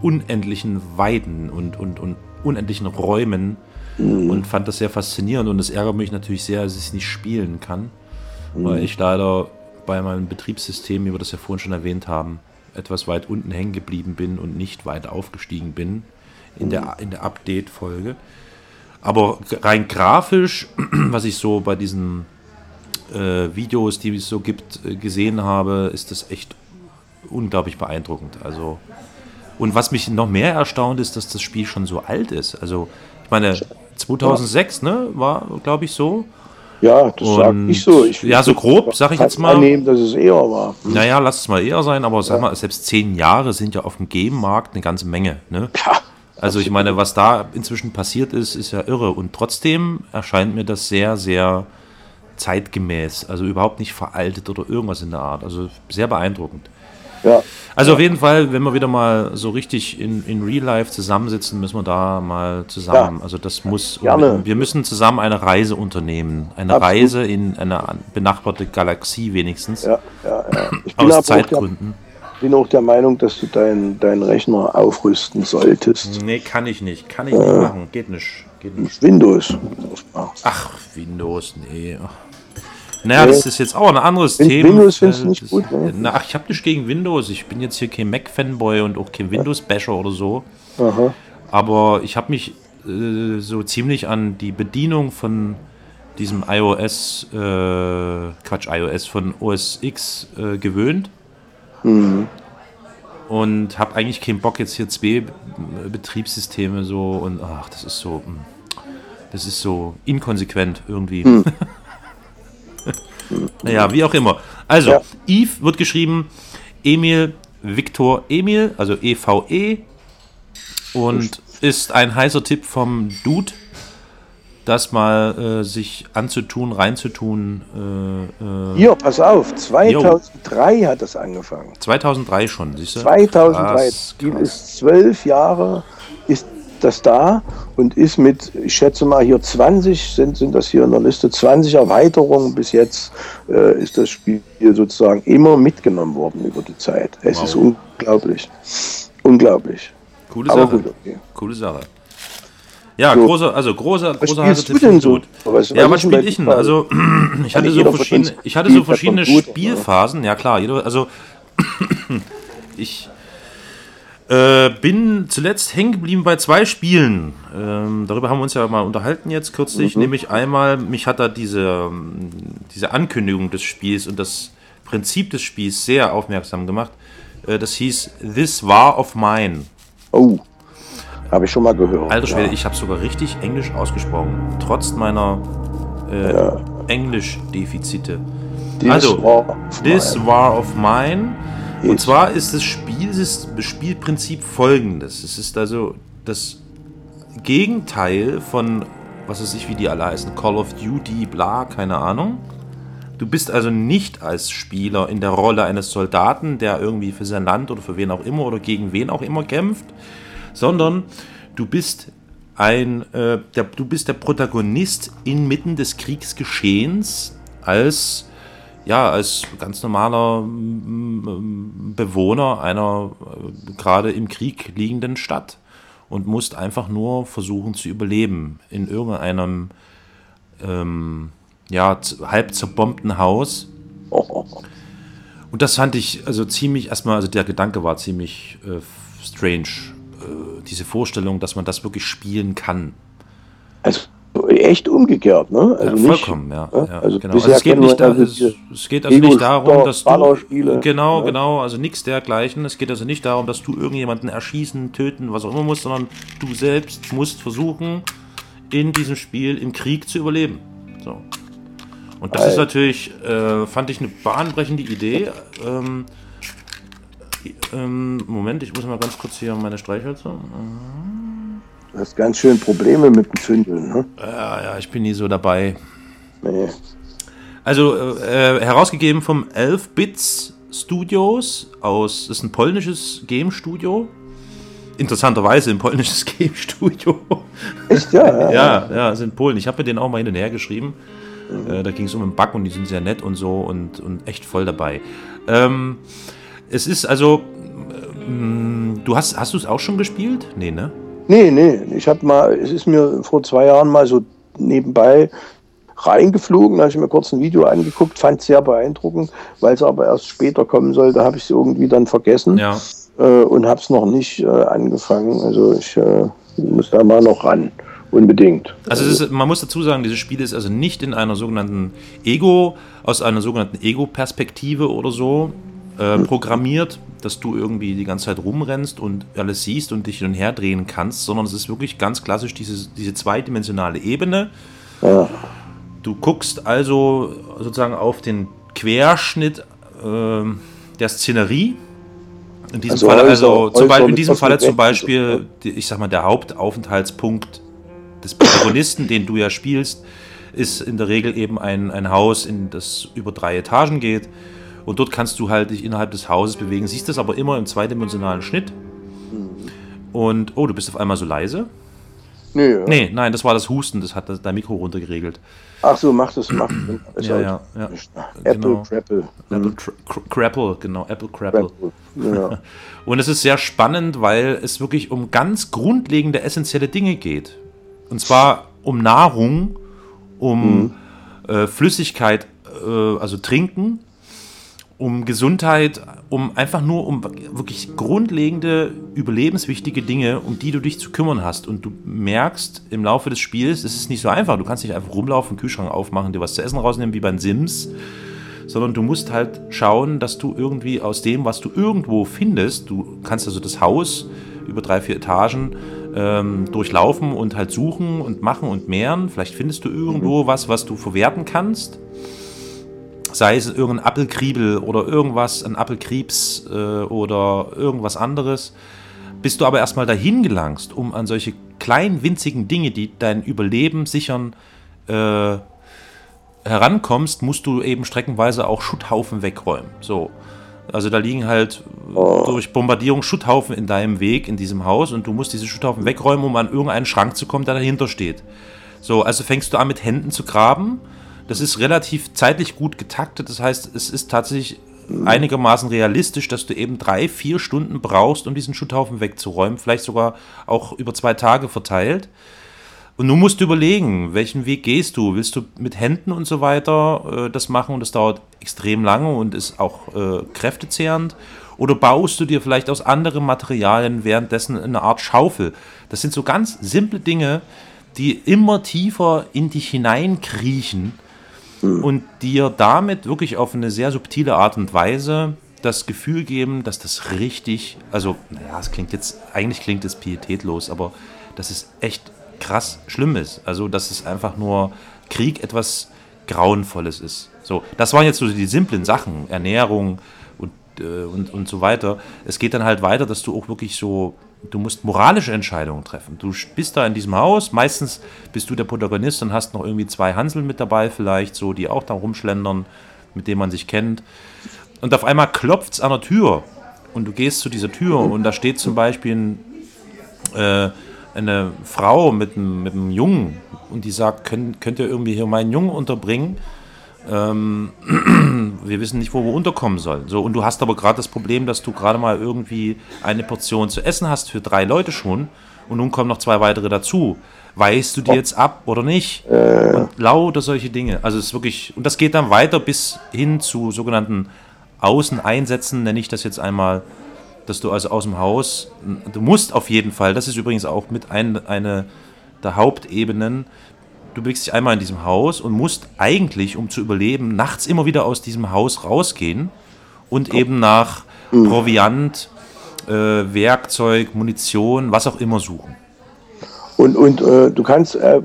unendlichen Weiden und, und, und unendlichen Räumen und fand das sehr faszinierend und es ärgert mich natürlich sehr, dass ich es nicht spielen kann, weil ich leider bei meinem Betriebssystem, wie wir das ja vorhin schon erwähnt haben, etwas weit unten hängen geblieben bin und nicht weit aufgestiegen bin in der, in der Update-Folge. Aber rein grafisch, <clears throat> was ich so bei diesen äh, Videos, die es so gibt, äh, gesehen habe, ist das echt unglaublich beeindruckend. Also und was mich noch mehr erstaunt ist, dass das Spiel schon so alt ist. Also ich meine 2006, ne, war glaube ich so. Ja, das sag Und- ich so. Ich ja, so grob, sag ich fast jetzt mal. annehmen, dass es eher war. Hm. Naja, lass es mal eher sein, aber sag mal, selbst zehn Jahre sind ja auf dem Game-Markt eine ganze Menge. Ne? also ich meine, was da inzwischen passiert ist, ist ja irre. Und trotzdem erscheint mir das sehr, sehr zeitgemäß. Also überhaupt nicht veraltet oder irgendwas in der Art. Also sehr beeindruckend. Ja. Also auf jeden Fall, wenn wir wieder mal so richtig in, in Real Life zusammensitzen, müssen wir da mal zusammen. Ja. Also das muss. Gerne. Wir müssen zusammen eine Reise unternehmen. Eine Absolut. Reise in eine benachbarte Galaxie wenigstens. Ja, ja, ja. Ich bin Aus aber auch der, Zeitgründen. bin auch der Meinung, dass du deinen deinen Rechner aufrüsten solltest. Nee, kann ich nicht. Kann ich nicht machen. Geht nicht. Geht nicht. Windows. Ach, Windows, nee. Ach. Naja, das ist jetzt auch ein anderes Win- Thema. Windows findest du Äh, nicht gut, ne? Na, ach, ich habe nichts gegen Windows. Ich bin jetzt hier kein Mac-Fanboy und auch kein Windows-Basher oder so. Aha. Aber ich habe mich äh, so ziemlich an die Bedienung von diesem iOS, äh, Quatsch, iOS von OS X äh, gewöhnt. Mhm. Und habe eigentlich keinen Bock jetzt hier zwei äh, Betriebssysteme so und ach, das ist so, mh, das ist so inkonsequent irgendwie. Hm. <laughs> naja, wie auch immer. Also, Ja. Eve wird geschrieben Emil Viktor Emil, also EVE und ist ein heißer Tipp vom Dude, das mal äh, sich anzutun, reinzutun. Äh, äh, Hier, pass auf, 2003 hat das angefangen. 2003 schon, siehst du? 2003, Krass, Spiel ist zwölf Jahre, ist das da und ist mit, ich schätze mal hier 20, sind, sind das hier in der Liste, 20 Erweiterungen bis jetzt äh, ist das Spiel sozusagen immer mitgenommen worden über die Zeit. Es Wow. ist unglaublich. Unglaublich. Coole Aber Sache. gut, okay. Coole Sache. Ja, So. großer, also großer, Was großer heißer du denn so? Was- ja, was spiele ich denn? Also, <clears throat> ich hatte so verschiedene, ich hatte so verschiedene? Spielphasen. Ja klar, jeder, also <clears throat> ich äh, bin zuletzt hängen geblieben bei zwei Spielen. Ähm, darüber haben wir uns ja mal unterhalten jetzt kürzlich. Mhm. Nämlich einmal, mich hat da diese, diese Ankündigung des Spiels und das Prinzip des Spiels sehr aufmerksam gemacht. Äh, das hieß This War of Mine. Oh, habe ich schon mal gehört. Alter Schwede, ja. ich habe sogar richtig Englisch ausgesprochen. Trotz meiner äh, Englisch-Defizite. This also, This. War of Mine. Und zwar ist das Spiel, das Spielprinzip folgendes. Es ist also das Gegenteil von, was weiß ich, wie die alle heißen, Call of Duty, bla, keine Ahnung. Du bist also nicht als Spieler in der Rolle eines Soldaten, der irgendwie für sein Land oder für wen auch immer oder gegen wen auch immer kämpft, sondern du bist ein, äh, der, du bist der Protagonist inmitten des Kriegsgeschehens als ja, als ganz normaler mm, Bewohner einer äh, gerade im Krieg liegenden Stadt und musst einfach nur versuchen zu überleben in irgendeinem ähm, ja, halb zerbombten Haus. Und das fand ich also ziemlich, erstmal, also der Gedanke war ziemlich äh, strange. Äh, diese Vorstellung, dass man das wirklich spielen kann. Also echt umgekehrt, ne? Also ja, nicht- vollkommen, ja. ne? ja Also genau. Also es geht nicht, da, also es, geht also nicht darum, dass du genau, ne? genau, also nichts dergleichen. Es geht also nicht darum, dass du irgendjemanden erschießen, töten, was auch immer musst, sondern du selbst musst versuchen, in diesem Spiel im Krieg zu überleben. So. Und das ist Alter. natürlich, äh, fand ich eine bahnbrechende Idee. Ähm, ähm, Moment, ich muss mal ganz kurz hier meine Streichhölzer. Du hast ganz schön Probleme mit dem Zündeln, ne? Ja, ja, ich bin nie so dabei. Nee. Also äh, herausgegeben vom 11 Bits Studios aus, das ist ein polnisches Game Studio. Interessanterweise ein polnisches <laughs> Game Studio. Echt, ja? Ja, ja, ja, sind Polen. Ich habe mit denen auch mal hin und her geschrieben. Äh, da ging es um einen Bug und die sind sehr nett und so und, und echt voll dabei. Ähm, es ist also, ähm, du hast, hast du es auch schon gespielt? Nee, ne? Nee, nee, ich habe mal, es ist mir vor zwei Jahren mal so nebenbei reingeflogen, da habe ich mir kurz ein Video angeguckt, fand es sehr beeindruckend, weil es aber erst später kommen sollte, habe ich es irgendwie dann vergessen Ja. äh, und habe es noch nicht äh, angefangen. Also ich äh, muss da mal noch ran, unbedingt. Also ist, man muss dazu sagen, dieses Spiel ist also nicht in einer sogenannten Ego, aus einer sogenannten Ego-Perspektive oder so äh, programmiert, dass du irgendwie die ganze Zeit rumrennst und alles siehst und dich hin und her drehen kannst, sondern es ist wirklich ganz klassisch diese, diese zweidimensionale Ebene. Ja. Du guckst also sozusagen auf den Querschnitt ähm, der Szenerie. In diesem Also Falle, Häuser- also zum Beispiel, in diesem Falle zum Beispiel, die- ich sag mal, der Hauptaufenthaltspunkt des Protagonisten, den du ja spielst, ist in der Regel eben ein, ein Haus, in das über drei Etagen geht. Und dort kannst du halt dich innerhalb des Hauses bewegen, siehst das aber immer im zweidimensionalen Schnitt. Und, oh, du bist auf einmal so leise. Nee, ja. Nee, nein, das war das Husten, das hat das- dein Mikro runtergeregelt. Ach so, macht es, macht es. Ja, ja, ja. Apple Genau. Crapple. Apple Cra- Cra- Crapple, genau, Apple Crapple. Crapple, ja. <laughs> Und es ist sehr spannend, weil es wirklich um ganz grundlegende, essentielle Dinge geht. Und zwar um Nahrung, um Mhm. äh, Flüssigkeit äh, also trinken, um Gesundheit, um einfach nur um wirklich grundlegende, überlebenswichtige Dinge, um die du dich zu kümmern hast. Und du merkst im Laufe des Spiels, es ist nicht so einfach. Du kannst nicht einfach rumlaufen, Kühlschrank aufmachen, dir was zu essen rausnehmen, wie beim Sims, sondern du musst halt schauen, dass du irgendwie aus dem, was du irgendwo findest, du kannst also das Haus über drei, vier Etagen ähm, durchlaufen und halt suchen und machen und mehren. Vielleicht findest du irgendwo was, was du verwerten kannst sei es irgendein Appelkriebel oder irgendwas, ein Appelkrebs äh, oder irgendwas anderes, bis du aber erstmal dahin gelangst, um an solche kleinen, winzigen Dinge, die dein Überleben sichern, äh, herankommst, musst du eben streckenweise auch Schutthaufen wegräumen. So. Also da liegen halt durch Bombardierung Schutthaufen in deinem Weg in diesem Haus und du musst diese Schutthaufen wegräumen, um an irgendeinen Schrank zu kommen, der dahinter steht. So, also fängst du an mit Händen zu graben das ist relativ zeitlich gut getaktet. Das heißt, es ist tatsächlich einigermaßen realistisch, dass du eben drei, vier Stunden brauchst, um diesen Schutthaufen wegzuräumen. Vielleicht sogar auch über zwei Tage verteilt. Und nun musst du überlegen, welchen Weg gehst du? Willst du mit Händen und so weiter äh, das machen und das dauert extrem lange und ist auch äh, kräftezehrend? Oder baust du dir vielleicht aus anderen Materialien währenddessen eine Art Schaufel? Das sind so ganz simple Dinge, die immer tiefer in dich hineinkriechen und dir damit wirklich auf eine sehr subtile Art und Weise das Gefühl geben, dass das richtig, also, naja, es klingt jetzt, eigentlich klingt es pietätlos, aber dass es echt krass schlimm ist. Also, dass es einfach nur Krieg etwas Grauenvolles ist. So, das waren jetzt so die simplen Sachen, Ernährung und, äh, und, und so weiter. Es geht dann halt weiter, dass du auch wirklich so du musst moralische Entscheidungen treffen. Du bist da in diesem Haus, meistens bist du der Protagonist und hast noch irgendwie zwei Hansel mit dabei, vielleicht so, die auch da rumschlendern, mit denen man sich kennt. Und auf einmal klopft es an der Tür und du gehst zu dieser Tür und da steht zum Beispiel ein, äh, eine Frau mit einem, mit einem Jungen und die sagt, könnt, könnt ihr irgendwie hier meinen Jungen unterbringen? Ähm, <clears throat> wir wissen nicht, wo wir unterkommen sollen. So, und du hast aber gerade das Problem, dass du gerade mal irgendwie eine Portion zu essen hast für drei Leute schon und nun kommen noch zwei weitere dazu. Weißt du die jetzt ab oder nicht? Äh. Und lauter solche Dinge. Also es ist wirklich, und das geht dann weiter bis hin zu sogenannten Außeneinsätzen, nenne ich das jetzt einmal, dass du also aus dem Haus, du musst auf jeden Fall, das ist übrigens auch mit ein, eine der Hauptebenen, du bewegst dich einmal in diesem Haus und musst eigentlich, um zu überleben, nachts immer wieder aus diesem Haus rausgehen und eben nach mhm. Proviant, äh, Werkzeug, Munition, was auch immer suchen. Und, und äh, du kannst, äh,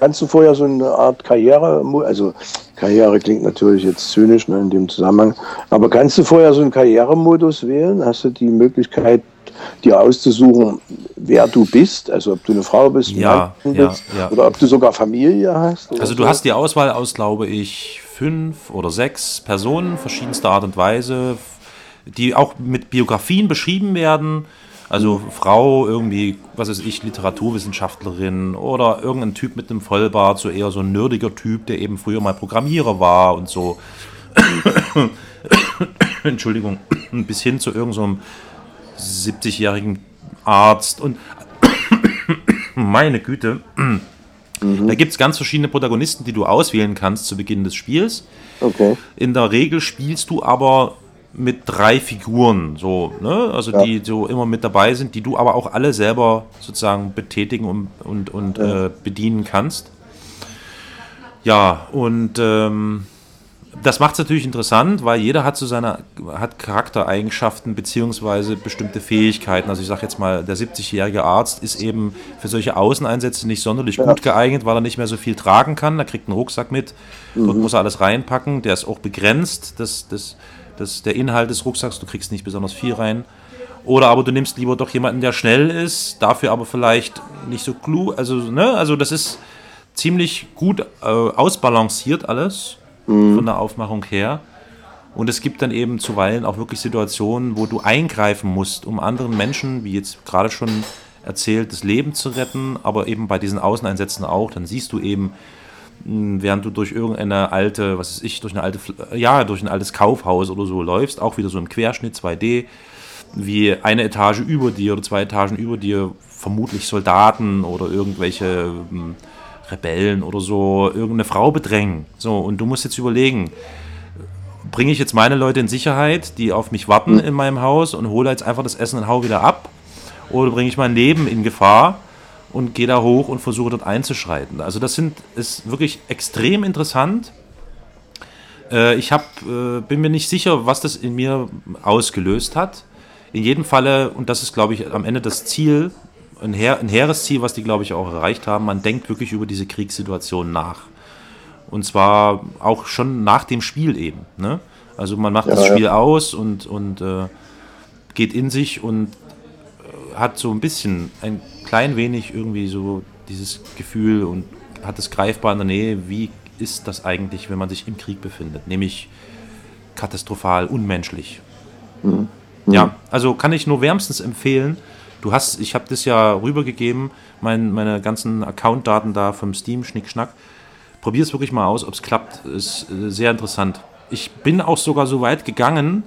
kannst du vorher so eine Art Karriere, also Karriere klingt natürlich jetzt zynisch ne, in dem Zusammenhang, aber kannst du vorher so einen Karrieremodus wählen? Hast du die Möglichkeit, dir auszusuchen, wer du bist, also ob du eine Frau bist, ja, ja, ja. oder ob du sogar Familie hast. Also du so. hast die Auswahl aus, glaube ich, fünf oder sechs Personen verschiedenster Art und Weise, die auch mit Biografien beschrieben werden. Also Frau, irgendwie, was weiß ich, Literaturwissenschaftlerin oder irgendein Typ mit einem Vollbart, so eher so ein nerdiger Typ, der eben früher mal Programmierer war und so. <coughs> Entschuldigung, <coughs> bis hin zu irgendeinem so 70-jährigen Arzt und <coughs> meine Güte. Mhm. Da gibt es ganz verschiedene Protagonisten, die du auswählen kannst zu Beginn des Spiels. Okay. In der Regel spielst du aber mit drei Figuren, so, ne? Also ja. die so immer mit dabei sind, die du aber auch alle selber sozusagen betätigen und, und, und ja. äh, bedienen kannst. Ja, und ähm, das macht es natürlich interessant, weil jeder hat so seine hat Charaktereigenschaften beziehungsweise bestimmte Fähigkeiten. Also ich sage jetzt mal, der 70-jährige Arzt ist eben für solche Außeneinsätze nicht sonderlich ja. gut geeignet, weil er nicht mehr so viel tragen kann. Er kriegt einen Rucksack mit, mhm. dort muss er alles reinpacken. Der ist auch begrenzt, das, das, das, der Inhalt des Rucksacks, du kriegst nicht besonders viel rein. Oder aber du nimmst lieber doch jemanden, der schnell ist, dafür aber vielleicht nicht so klug. Also, ne? also das ist ziemlich gut äh, ausbalanciert alles mhm. von der Aufmachung her. Und es gibt dann eben zuweilen auch wirklich Situationen, wo du eingreifen musst, um anderen Menschen, wie jetzt gerade schon erzählt, das Leben zu retten, aber eben bei diesen Außeneinsätzen auch. Dann siehst du eben, hm, während du durch irgendeine alte, was weiß ich, durch eine alte, ja, durch ein altes Kaufhaus oder so läufst, auch wieder so im Querschnitt 2D, wie eine Etage über dir oder zwei Etagen über dir vermutlich Soldaten oder irgendwelche hm, Rebellen oder so irgendeine Frau bedrängen. So, und du musst jetzt überlegen, bringe ich jetzt meine Leute in Sicherheit, die auf mich warten in meinem Haus und hole jetzt einfach das Essen und hau wieder ab? Oder bringe ich mein Leben in Gefahr und gehe da hoch und versuche dort einzuschreiten? Also das sind, ist wirklich extrem interessant. Äh, ich hab, äh, bin mir nicht sicher, was das in mir ausgelöst hat. In jedem Falle, und das ist, glaube ich, am Ende das Ziel, ein, Heer, ein hehres Ziel, was die, glaube ich, auch erreicht haben, man denkt wirklich über diese Kriegssituation nach. Und zwar auch schon nach dem Spiel eben. Ne? Also man macht Ja, das ja. Spiel aus und, und äh, geht in sich und äh, hat so ein bisschen, ein klein wenig irgendwie so dieses Gefühl und hat es greifbar in der Nähe, wie ist das eigentlich, wenn man sich im Krieg befindet? Nämlich katastrophal, unmenschlich. Mhm. Ja, also kann ich nur wärmstens empfehlen. Du hast, ich habe das ja rübergegeben, mein, meine ganzen Account-Daten da vom Steam, Schnick, Probier es wirklich mal aus, ob es klappt. Ist äh, sehr interessant. Ich bin auch sogar so weit gegangen,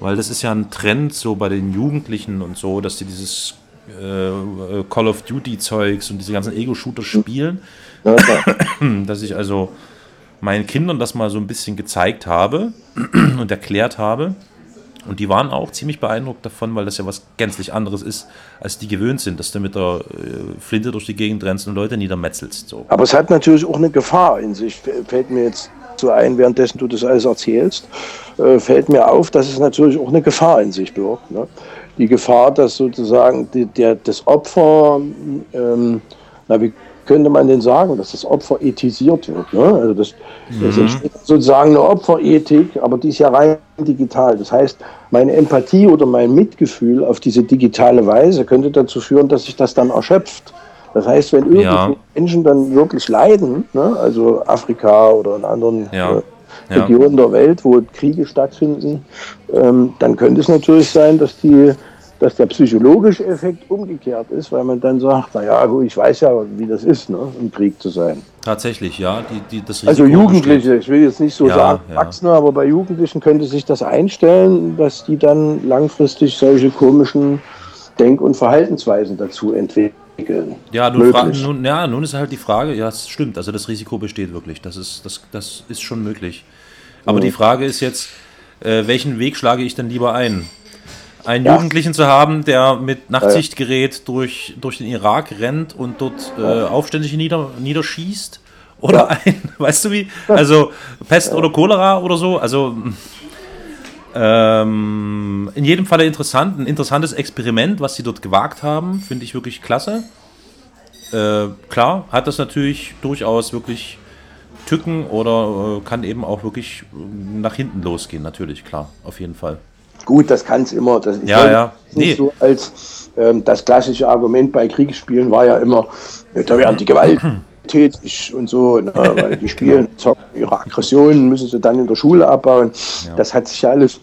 weil das ist ja ein Trend so bei den Jugendlichen und so, dass sie dieses äh, äh, Call of Duty Zeugs und diese ganzen Ego-Shooter spielen. <clears throat> dass ich also meinen Kindern das mal so ein bisschen gezeigt habe <clears throat> und erklärt habe. Und die waren auch ziemlich beeindruckt davon, weil das ja was gänzlich anderes ist, als die gewöhnt sind, dass du mit der äh, Flinte durch die Gegend rennst und Leute niedermetzelst. So. Aber es hat natürlich auch eine Gefahr in sich. Fällt mir jetzt so ein, währenddessen du das alles erzählst, äh, fällt mir auf, dass es natürlich auch eine Gefahr in sich birgt. Ne? Die Gefahr, dass sozusagen die, der, das Opfer, ähm, na, wie könnte man denn sagen, dass das Opfer ethisiert wird. Ne? Also das, das Mhm. entsteht sozusagen eine Opferethik, aber die ist ja rein digital. Das heißt, meine Empathie oder mein Mitgefühl auf diese digitale Weise könnte dazu führen, dass sich das dann erschöpft. Das heißt, wenn irgendwelche Ja. Menschen dann wirklich leiden, ne, also Afrika oder in anderen Ja. äh, Ja. Regionen der Welt, wo Kriege stattfinden, ähm, dann könnte es natürlich sein, dass die dass der psychologische Effekt umgekehrt ist, weil man dann sagt, naja, gut, ich weiß ja, wie das ist, ne, im Krieg zu sein. Tatsächlich, ja. Die, die, das Also Jugendliche, besteht. ich will jetzt nicht so Ja, sagen ja. Erwachsene, aber bei Jugendlichen könnte sich das einstellen, dass die dann langfristig solche komischen Denk- und Verhaltensweisen dazu entwickeln. Ja, nun, nun, ja, nun ist halt die Frage, ja, es stimmt, also das Risiko besteht wirklich. Das ist, das, das ist schon möglich. Aber Mhm. die Frage ist jetzt, äh, welchen Weg schlage ich denn lieber ein? Einen Ja. Jugendlichen zu haben, der mit. Nachtsichtgerät durch, durch den Irak rennt und dort äh. Aufständische nieder, niederschießt? Oder ein, <laughs> weißt du wie? Also Pest oder Cholera oder so? Also ähm, in jedem Falle interessant, ein interessantes Experiment, was sie dort gewagt haben, finde ich wirklich klasse. Äh, klar, hat das natürlich durchaus wirklich Tücken oder äh, kann eben auch wirklich äh, nach hinten losgehen, natürlich, klar, auf jeden Fall. Gut, das kann es immer. Das ist Ja, ja. Nicht Nee. so als ähm, das klassische Argument bei Kriegsspielen war ja immer, ja, da werden die gewalttätig <clears throat> und so, ne, weil die <clears throat> spielen, zocken ihre Aggressionen, müssen sie dann in der Schule abbauen. Das hat sich ja alles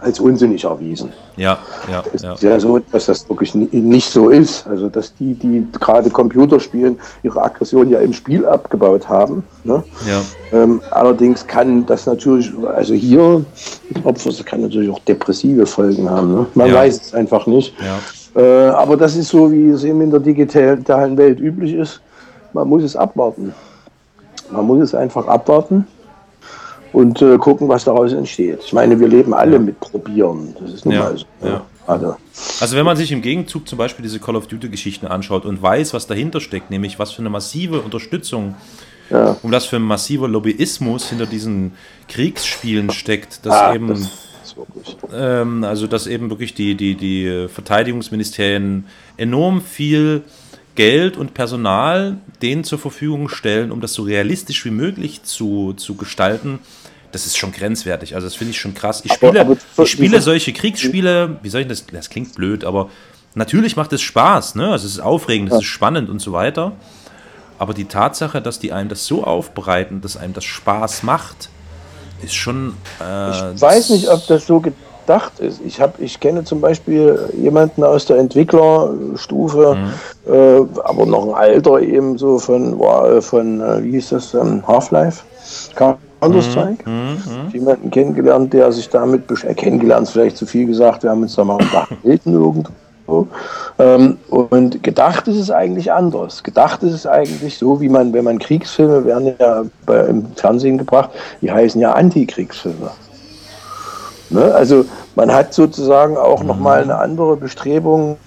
als unsinnig erwiesen. Ja, ja, Es ja. ist ja so, dass das wirklich ni- nicht so ist. Also, dass die, die gerade Computer spielen, ihre Aggression ja im Spiel abgebaut haben. Ne? Ja. Ähm, allerdings kann das natürlich, also hier, das Opfer, das kann natürlich auch depressive Folgen haben. Ne? Man Ja. weiß es einfach nicht. Ja. Äh, aber das ist so, wie es eben in der digitalen Welt üblich ist. Man muss es abwarten. Man muss es einfach abwarten und äh, gucken, was daraus entsteht. Ich meine, wir leben alle mit Probieren. Das ist nun Ja, mal so. ja. Also, Also wenn man sich im Gegenzug zum Beispiel diese Call of Duty-Geschichten anschaut und weiß, was dahinter steckt, nämlich was für eine massive Unterstützung Ja. und was für ein massiver Lobbyismus hinter diesen Kriegsspielen steckt, dass Ah, eben das ähm, also dass eben wirklich die, die, die Verteidigungsministerien enorm viel Geld und Personal denen zur Verfügung stellen, um das so realistisch wie möglich zu, zu gestalten, das ist schon grenzwertig. Also das finde ich schon krass. Ich Aber- spiele, ich spiele solche Kriegsspiele, wie soll ich das, das klingt blöd, aber natürlich macht es Spaß, ne? Also es ist aufregend, es ist spannend und so weiter. Aber die Tatsache, dass die einem das so aufbereiten, dass einem das Spaß macht, ist schon. Äh, Ich weiß nicht, ob das so gedacht ist. Ich, hab, ich kenne zum Beispiel jemanden aus der Entwicklerstufe, Mhm. äh, aber noch ein Alter eben so von, von äh, wie hieß das, ähm, Half-Life? Counter-Strike. Mhm. Jemanden kennengelernt, der sich damit besch- äh, kennengelernt, ist vielleicht zu viel gesagt, wir haben uns da mal unterhalten irgendwo. Ähm, und gedacht ist es eigentlich anders. Gedacht ist es eigentlich so, wie man, wenn man Kriegsfilme werden ja bei, im Fernsehen gebracht, die heißen ja Antikriegsfilme. Ne? Also man hat sozusagen auch mhm. nochmal eine andere Bestrebung,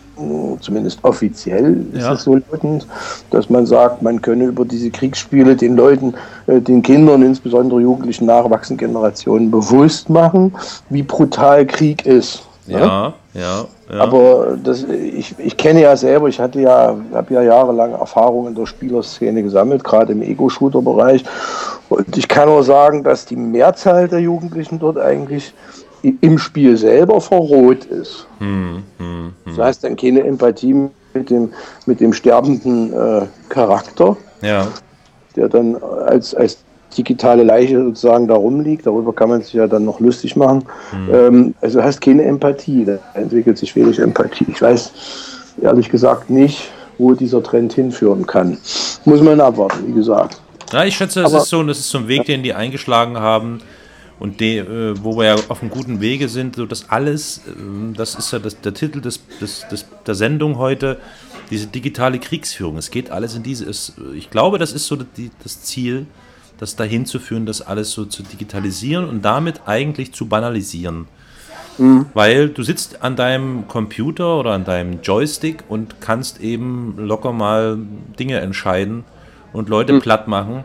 zumindest offiziell ist ja. es so lautend, dass man sagt, man könne über diese Kriegsspiele den Leuten, äh, den Kindern, insbesondere jugendlichen nachwachsenden Generationen bewusst machen, wie brutal Krieg ist. Ne? Ja, ja. ja. Aber das, ich, ich kenne ja selber, ich hatte ja, habe ja jahrelang Erfahrung in der Spielerszene gesammelt, gerade im Ego-Shooter-Bereich. Und ich kann nur sagen, dass die Mehrzahl der Jugendlichen dort eigentlich im Spiel selber verroht ist. Hm, hm, hm. Das heißt dann keine Empathie mit dem, mit dem sterbenden äh, Charakter, ja. der dann als, als digitale Leiche sozusagen da rumliegt. Darüber kann man sich ja dann noch lustig machen. Hm. Ähm, also hast keine Empathie, da entwickelt sich wenig Empathie. Ich weiß ehrlich gesagt nicht, wo dieser Trend hinführen kann. Muss man abwarten, wie gesagt. Ja, ich schätze, das, ist, so, das ist so ein Weg, den die eingeschlagen haben und de, äh, wo wir ja auf einem guten Wege sind, so dass alles, äh, das ist ja das, der Titel des, des, des, der Sendung heute, diese digitale Kriegsführung. Es geht alles in diese, es, ich glaube, das ist so die, das Ziel, das dahin zu führen, das alles so zu digitalisieren und damit eigentlich zu banalisieren. Mhm. Weil du sitzt an deinem Computer oder an deinem Joystick und kannst eben locker mal Dinge entscheiden und Leute mhm. platt machen,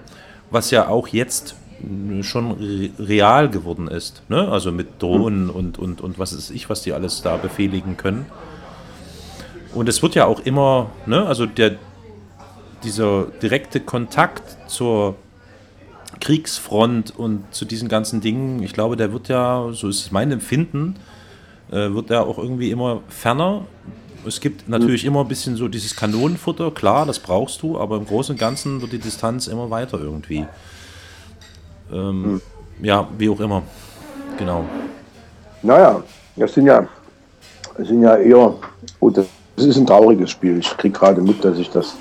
was ja auch jetzt schon real geworden ist. Ne? Also mit Drohnen und, und, und was ist ich, was die alles da befehligen können. Und es wird ja auch immer, ne? also der, dieser direkte Kontakt zur Kriegsfront und zu diesen ganzen Dingen, ich glaube, der wird ja, so ist mein Empfinden, äh, wird ja auch irgendwie immer ferner. Es gibt natürlich immer ein bisschen so dieses Kanonenfutter, klar, das brauchst du, aber im Großen und Ganzen wird die Distanz immer weiter irgendwie. Ähm, hm. Ja, wie auch immer. Genau. Naja, das sind ja, das sind ja eher, oh, das ist ein trauriges Spiel. Ich kriege gerade mit, dass ich das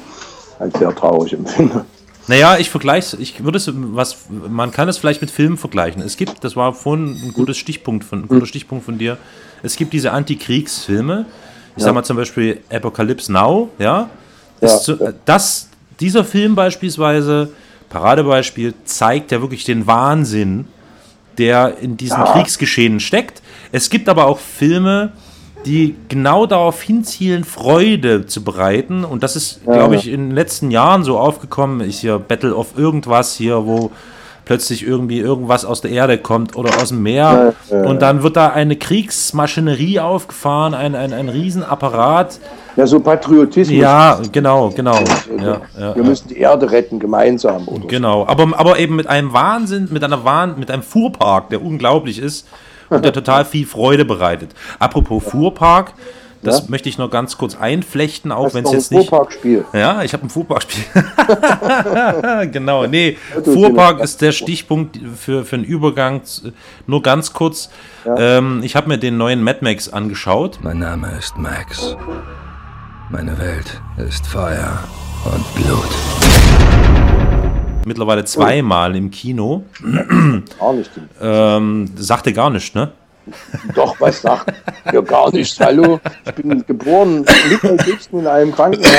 als sehr traurig empfinde. Naja, ich vergleiche ich würde es, was, man kann es vielleicht mit Filmen vergleichen. Es gibt, das war vorhin ein gutes Stichpunkt von, ein guter Stichpunkt von dir, es gibt diese Antikriegsfilme, ich ja. sag mal zum Beispiel Apocalypse Now, ja, ja. Zu, das, dieser Film beispielsweise Paradebeispiel, zeigt ja wirklich den Wahnsinn, der in diesem ja. Kriegsgeschehen steckt. Es gibt aber auch Filme, die genau darauf hinzielen, Freude zu bereiten. Und das ist, ja. glaube ich, in den letzten Jahren so aufgekommen. Ist hier Battle of irgendwas hier, wo plötzlich irgendwie irgendwas aus der Erde kommt oder aus dem Meer. Ja, und dann wird da eine Kriegsmaschinerie aufgefahren, ein, ein, ein Riesenapparat ja, so Patriotismus. Ja, genau, genau. Ja, wir müssen die Erde retten, gemeinsam. Oder genau, aber, aber eben mit einem Wahnsinn, mit einer Wahn, mit einem Fuhrpark, der unglaublich ist und der <laughs> total viel Freude bereitet. Apropos Fuhrpark, das ja? möchte ich noch ganz kurz einflechten, auch wenn es jetzt nicht. Fuhrparkspiel. Ja, ich habe ein Fuhrparkspiel. <laughs> genau, nee, Fuhrpark ist der Stichpunkt für, für einen Übergang. Nur ganz kurz. Ja. Ähm, ich habe mir den neuen Mad Max angeschaut. Mein Name ist Max. Meine Welt ist Feuer und Blut. Mittlerweile zweimal im Kino. Gar nicht. Ähm, sagte gar nichts, ne? Doch, was sagt ja gar nichts. Hallo, ich bin geboren mit in einem Krankenhaus.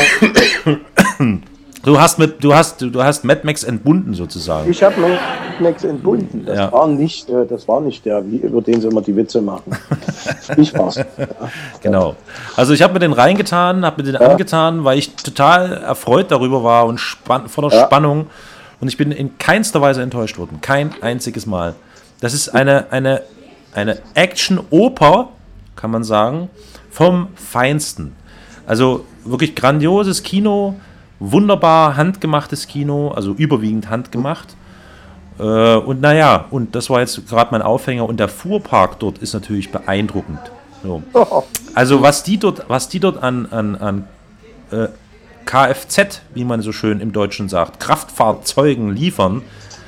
Du hast mit, du hast, du hast Mad Max entbunden sozusagen. Ich habe Mad Max entbunden. Das ja. war nicht, äh, das war nicht der, über den sie immer die Witze machen. ich war's. Ja. Genau. Also ich habe mir den reingetan, habe mir den ja. angetan, weil ich total erfreut darüber war und spann, voller Spannung. Und ich bin in keinster Weise enttäuscht worden. Kein einziges Mal. Das ist eine, eine, eine Action-Oper, kann man sagen, vom Feinsten. Also wirklich grandioses Kino wunderbar handgemachtes Kino, also überwiegend handgemacht. Äh, und naja, und das war jetzt gerade mein Aufhänger. Und der Fuhrpark dort ist natürlich beeindruckend. So. <laughs> Also was die dort, was die dort an, an, an äh, Kfz, wie man so schön im Deutschen sagt, Kraftfahrzeugen liefern.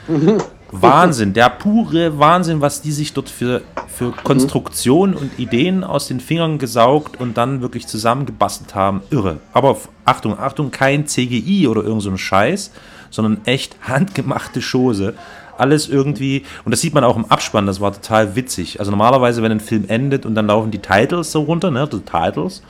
<laughs> Wahnsinn, der pure Wahnsinn, was die sich dort für, für Konstruktion und Ideen aus den Fingern gesaugt und dann wirklich zusammengebastelt haben. Irre. Aber Achtung, Achtung, kein CGI oder irgend so Scheiß, sondern echt <laughs> handgemachte Chose. Alles irgendwie, und das sieht man auch im Abspann, das war total witzig. Also normalerweise, wenn ein Film endet und dann laufen die Titles so runter, ne, die Titles,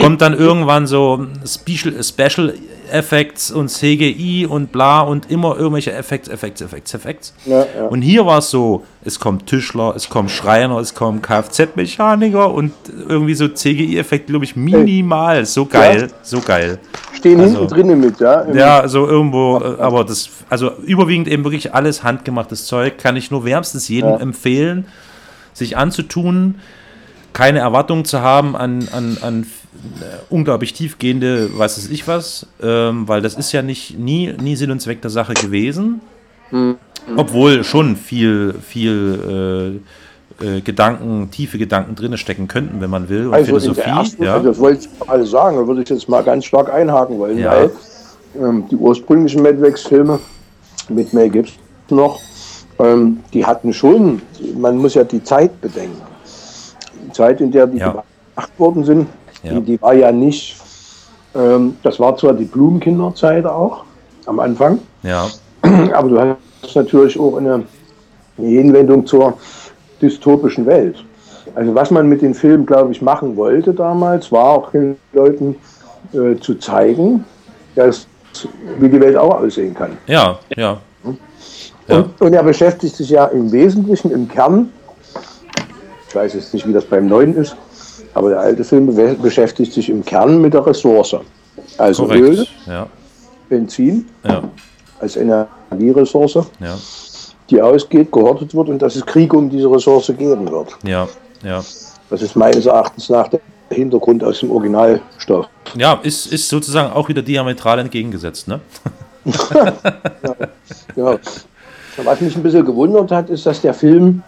kommt dann irgendwann so Special, Special Effects und CGI und bla und immer irgendwelche Effekte, Effekte, Effekte, Effekte. Ja, ja. Und hier war es so, es kommt Tischler, es kommt Schreiner, es kommen Kfz-Mechaniker und irgendwie so CGI-Effekte, glaube ich, minimal. So geil, so geil. Stehen Also- hinten drinnen mit, ja? Im- Ja, so irgendwo, äh, aber das, also überwiegend eben wirklich alles handgemachtes Zeug, kann ich nur wärmstens jedem Ja. empfehlen, sich anzutun, keine Erwartungen zu haben an, an, an äh, unglaublich tiefgehende, weiß es ich was, ähm, weil das ist ja nicht nie, nie Sinn und Zweck der Sache gewesen. Mhm. Obwohl schon viel, viel äh, äh, Gedanken, tiefe Gedanken drin stecken könnten, wenn man will. Und Also Philosophie, ersten, ja. also das wollte ich alles sagen, da würde ich jetzt mal ganz stark einhaken wollen, Ja. weil ähm, die ursprünglichen Mad Max-Filme mit Mel Gibson noch, ähm, die hatten schon, man muss ja die Zeit bedenken. Die Zeit, in der die Ja. gemacht worden sind, Ja. die, die war ja nicht, ähm, das war zwar die Blumenkinderzeit auch am Anfang, ja. <clears throat> aber du hast natürlich auch eine, eine Hinwendung zur dystopischen Welt. Also was man mit den Filmen, glaube ich, machen wollte damals, war auch den Leuten äh, zu zeigen, dass, wie die Welt auch aussehen kann. Ja, ja. Und, und er beschäftigt sich ja im Wesentlichen, im Kern, ich weiß jetzt nicht, wie das beim neuen ist, aber der alte Film be beschäftigt sich im Kern mit der Ressource. Also Korrekt. Öl, Ja, Benzin ja, als Energieressource, ja, die ausgeht, gehortet wird und dass es Krieg um diese Ressource geben wird. ja, ja. Das ist meines Erachtens nach der Hintergrund aus dem Originalstoff. Ja, ist, ist sozusagen auch wieder diametral entgegengesetzt, ne? <laughs> <laughs> Ja. Was mich ein bisschen gewundert hat, ist, dass der Film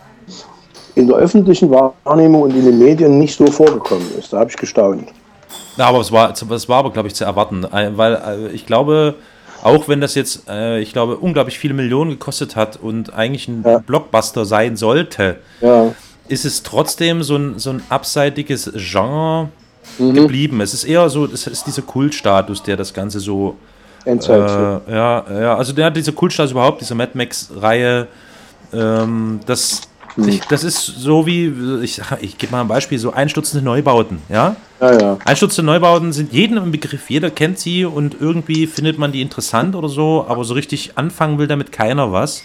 in der öffentlichen Wahrnehmung und in den Medien nicht so vorgekommen ist. Da habe ich gestaunt. Ja, aber es war, es war aber, glaube ich, zu erwarten, äh, weil äh, ich glaube, auch wenn das jetzt, äh, ich glaube, unglaublich viele Millionen gekostet hat und eigentlich ein Blockbuster sein sollte, Ja. ist es trotzdem so ein, so ein abseitiges Genre Mhm. geblieben. Es ist eher so, es ist dieser Kultstatus, der das Ganze so. Endzeit, Äh, ja, ja, also der hat dieser Kultstatus überhaupt, diese Mad Max-Reihe, ähm, das. Ich, das ist so wie, ich, ich gebe mal ein Beispiel, so einstürzende Neubauten, ja? Ja, ja. Einstürzende Neubauten sind jedem im Begriff, jeder kennt sie und irgendwie findet man die interessant oder so, aber so richtig anfangen will damit keiner was.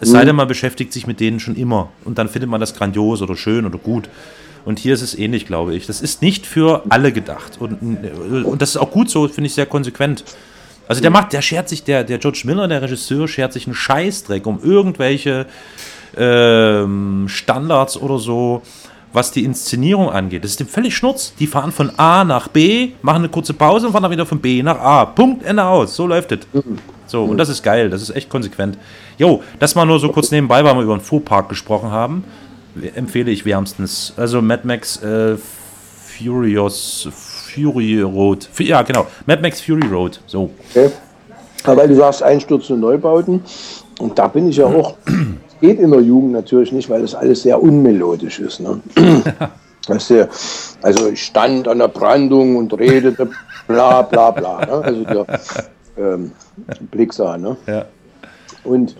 Es sei Mhm. denn, man beschäftigt sich mit denen schon immer und dann findet man das grandios oder schön oder gut. Und hier ist es ähnlich, glaube ich. Das ist nicht für alle gedacht. Und, und das ist auch gut so, finde ich sehr konsequent. Also der macht, der schert sich, der, der George Miller, der Regisseur, schert sich einen Scheißdreck um irgendwelche ähm, Standards oder so, was die Inszenierung angeht. Das ist dem völlig Schnurz. Die fahren von A nach B, machen eine kurze Pause und fahren dann wieder von B nach A. Punkt, Ende aus. So läuft es. So, und das ist geil. Das ist echt konsequent. Jo, das mal nur so kurz nebenbei, weil wir über den Fuhrpark gesprochen haben. Empfehle ich wärmstens. Also Mad Max äh, Furious Fury Road. Ja, genau. Mad Max Fury Road. So. Okay. Aber weil du sagst einstürzende Neubauten, und da bin ich ja auch, geht in der Jugend natürlich nicht, weil das alles sehr unmelodisch ist. Ne? <laughs> Weißt du, also ich stand an der Brandung und redete bla bla bla. Ne? Also der ähm, Blicksar. Ne? Ja. Und,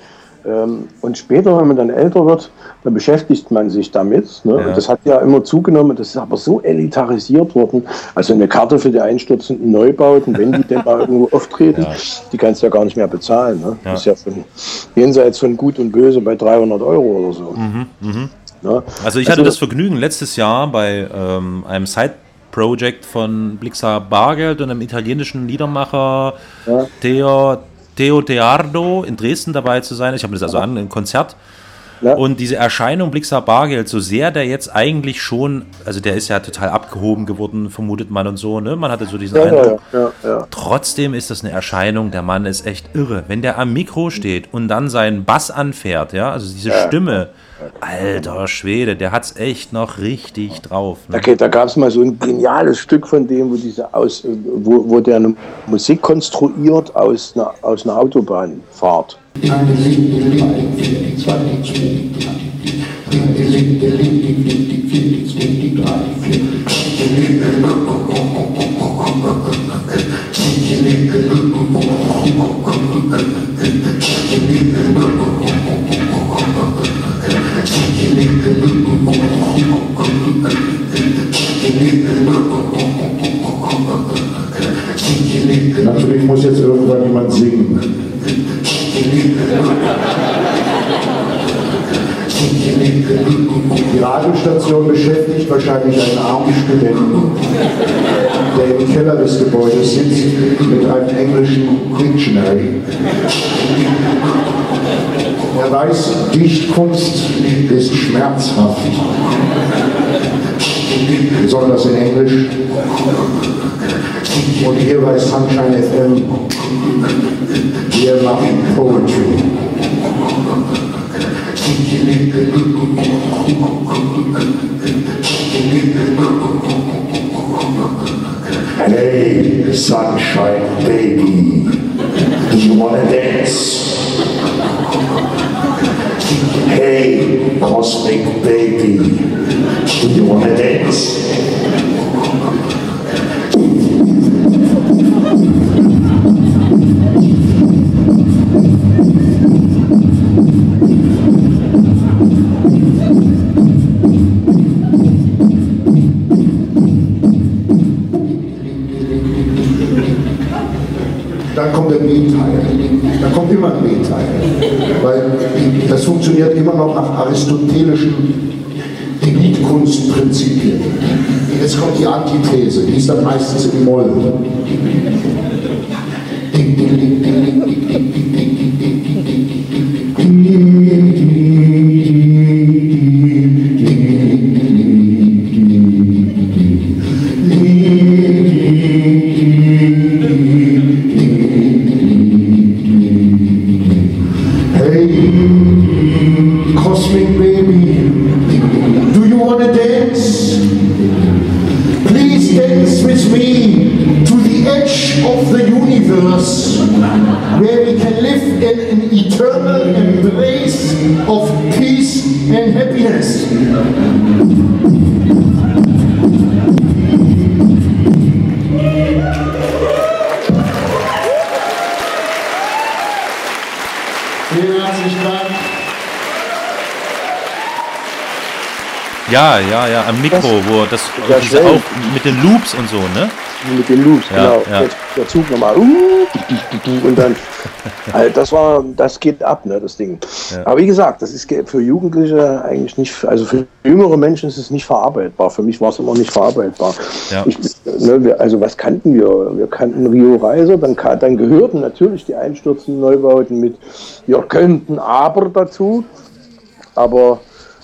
und später, wenn man dann älter wird, dann beschäftigt man sich damit. Ne? Ja. Und das hat ja immer zugenommen, das ist aber so elitarisiert worden. Also eine Karte für die einstürzenden Neubauten, wenn die denn mal irgendwo auftreten, <laughs> die kannst du ja gar nicht mehr bezahlen. Ne? Ja. Das ist ja von, jenseits von Gut und Böse bei 300 Euro oder so. Mhm, mhm. Ne? Also ich hatte das Vergnügen letztes Jahr bei ähm, einem Side-Project von Blixar Bargeld und einem italienischen Liedermacher Ja. Theo, Theo Teardo in Dresden dabei zu sein. Ich habe mir das also an, ein Konzert. Und diese Erscheinung Blixar Bargeld, so sehr der jetzt eigentlich schon, also der ist ja total abgehoben geworden, vermutet man und so, ne? Man hatte so diesen Ja, ja, Eindruck. ja, ja. Trotzdem ist das eine Erscheinung, der Mann ist echt irre. Wenn der am Mikro steht und dann seinen Bass anfährt, ja, also diese Ja. Stimme, Alter Schwede, der hat's echt noch richtig drauf. Ne? Okay, da gab es mal so ein geniales Stück von dem, wo, diese aus, wo, wo der eine Musik konstruiert aus einer, aus einer Autobahnfahrt. Musik <laughs> Natürlich muss jetzt irgendwann jemand singen. Die Radiostation beschäftigt wahrscheinlich einen armen Studenten, der im Keller des Gebäudes sitzt mit einem englischen Dictionary. Er weiß, Dichtkunst ist schmerzhaft, besonders in Englisch. Und hier bei Sunshine FM, wir machen Poetry. Hey, sunshine baby, do you wanna dance? Hey, cosmic baby, do you wanna dance? Dann kommt der B-Teil. Dann kommt immer ein B-Teil. Weil das funktioniert immer noch nach aristotelischen Elitkunstprinzipien. Jetzt kommt die Antithese, die ist dann meistens im Moll. Ding, ding, ding, Ja, ja, ja, am Mikro, wo das, Ja, diese schön. auf, mit den Loops und so, ne? Mit den Loops, Ja, genau. ja. Der, der Zug nochmal. Uh, und dann. <laughs> Also das war, das geht ab, ne, das Ding. Ja. Aber wie gesagt, das ist für Jugendliche eigentlich nicht, also für jüngere Menschen ist es nicht verarbeitbar. Für mich war es immer nicht verarbeitbar. Ja. Ich, ne, wir, also was kannten wir? Wir kannten Rio Reiser, dann, dann gehörten natürlich die einstürzenden Neubauten mit, wir könnten aber dazu, aber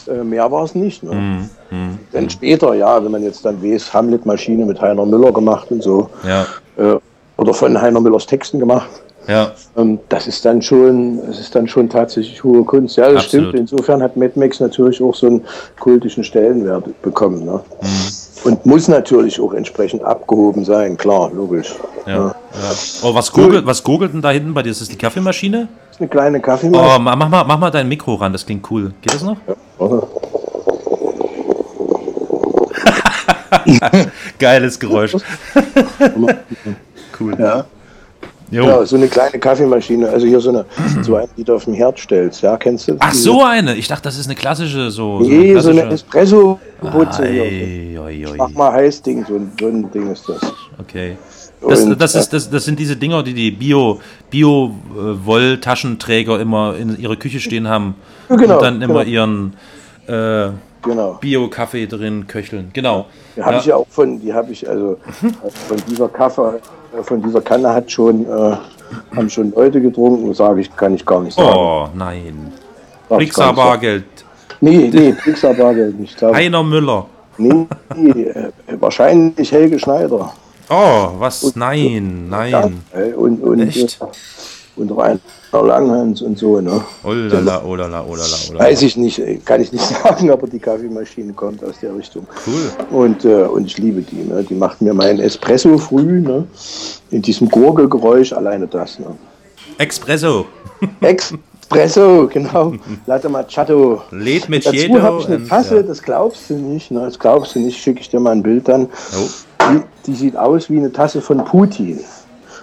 äh, mehr war es nicht. Ne? Mhm. Mhm. Dann später, ja, wenn man jetzt dann weiß, Hamlet-Maschine mit Heiner Müller gemacht und so, Ja, äh, oder von Heiner Müllers Texten gemacht. ja, Ähm, das ist dann schon, das ist dann schon tatsächlich hohe Kunst. Ja, das Absolut. stimmt. Insofern hat Mad Max natürlich auch so einen kultischen Stellenwert bekommen. Ne? Mhm. Und muss natürlich auch entsprechend abgehoben sein, klar, logisch. ja. ja. Oh, was gurgelt, was gurgelt denn da hinten bei dir? Ist das die Kaffeemaschine? Eine kleine Kaffeemaschine. Oh, ma- mach mal, mach mal dein Mikro ran, das klingt cool. Geht das noch? <laughs> Geiles Geräusch. cool. Ja. Jo. Ja, so eine kleine Kaffeemaschine, also hier so eine, so eine, die du auf dem Herd stellst, ja, kennst du? Ach, so eine. Ich dachte, das ist eine klassische, so. Nee, so eine klassische- Espresso-Putze hier. Ei, oi, oi. Mach mal heiß Ding, so ein, so ein Ding ist das. Okay. Das, Und, das, ist, das, das sind diese Dinger, die die Bio, Bio äh, immer in ihrer Küche stehen haben Ja, genau, und dann immer genau. ihren äh, Genau. Bio-Kaffee drin köcheln. Genau. Die habe ich ja auch von, die habe ich also von dieser Kaffee, äh, von dieser Kanne hat schon, äh, haben schon Leute getrunken, sage ich, kann ich gar nicht sagen. Oh, nein. Brixer. Bargeld. Nee, nee, Pixar Bargeld nicht. Heiner Müller. Nee, nee äh, wahrscheinlich Helge Schneider. Oh, was? Nein, nein. Äh, Und, und, Echt? Äh, und Rainer Langhans und so, ne? Olala, olala, olala, olala. Weiß ich nicht, kann ich nicht <laughs> sagen, aber die Kaffeemaschine kommt aus der Richtung. Cool. Und, äh, und ich liebe die. Ne? Die macht mir meinen Espresso früh, ne? in diesem Gurgelgeräusch, alleine das. Ne? Espresso. <laughs> Espresso, genau. Latte Macchiato. Lädt Und Dazu habe ich eine und, Tasse, ja. das glaubst du nicht. Ne? Das glaubst du nicht, schicke ich dir mal ein Bild dann. Oh. Die, die sieht aus wie eine Tasse von Putin.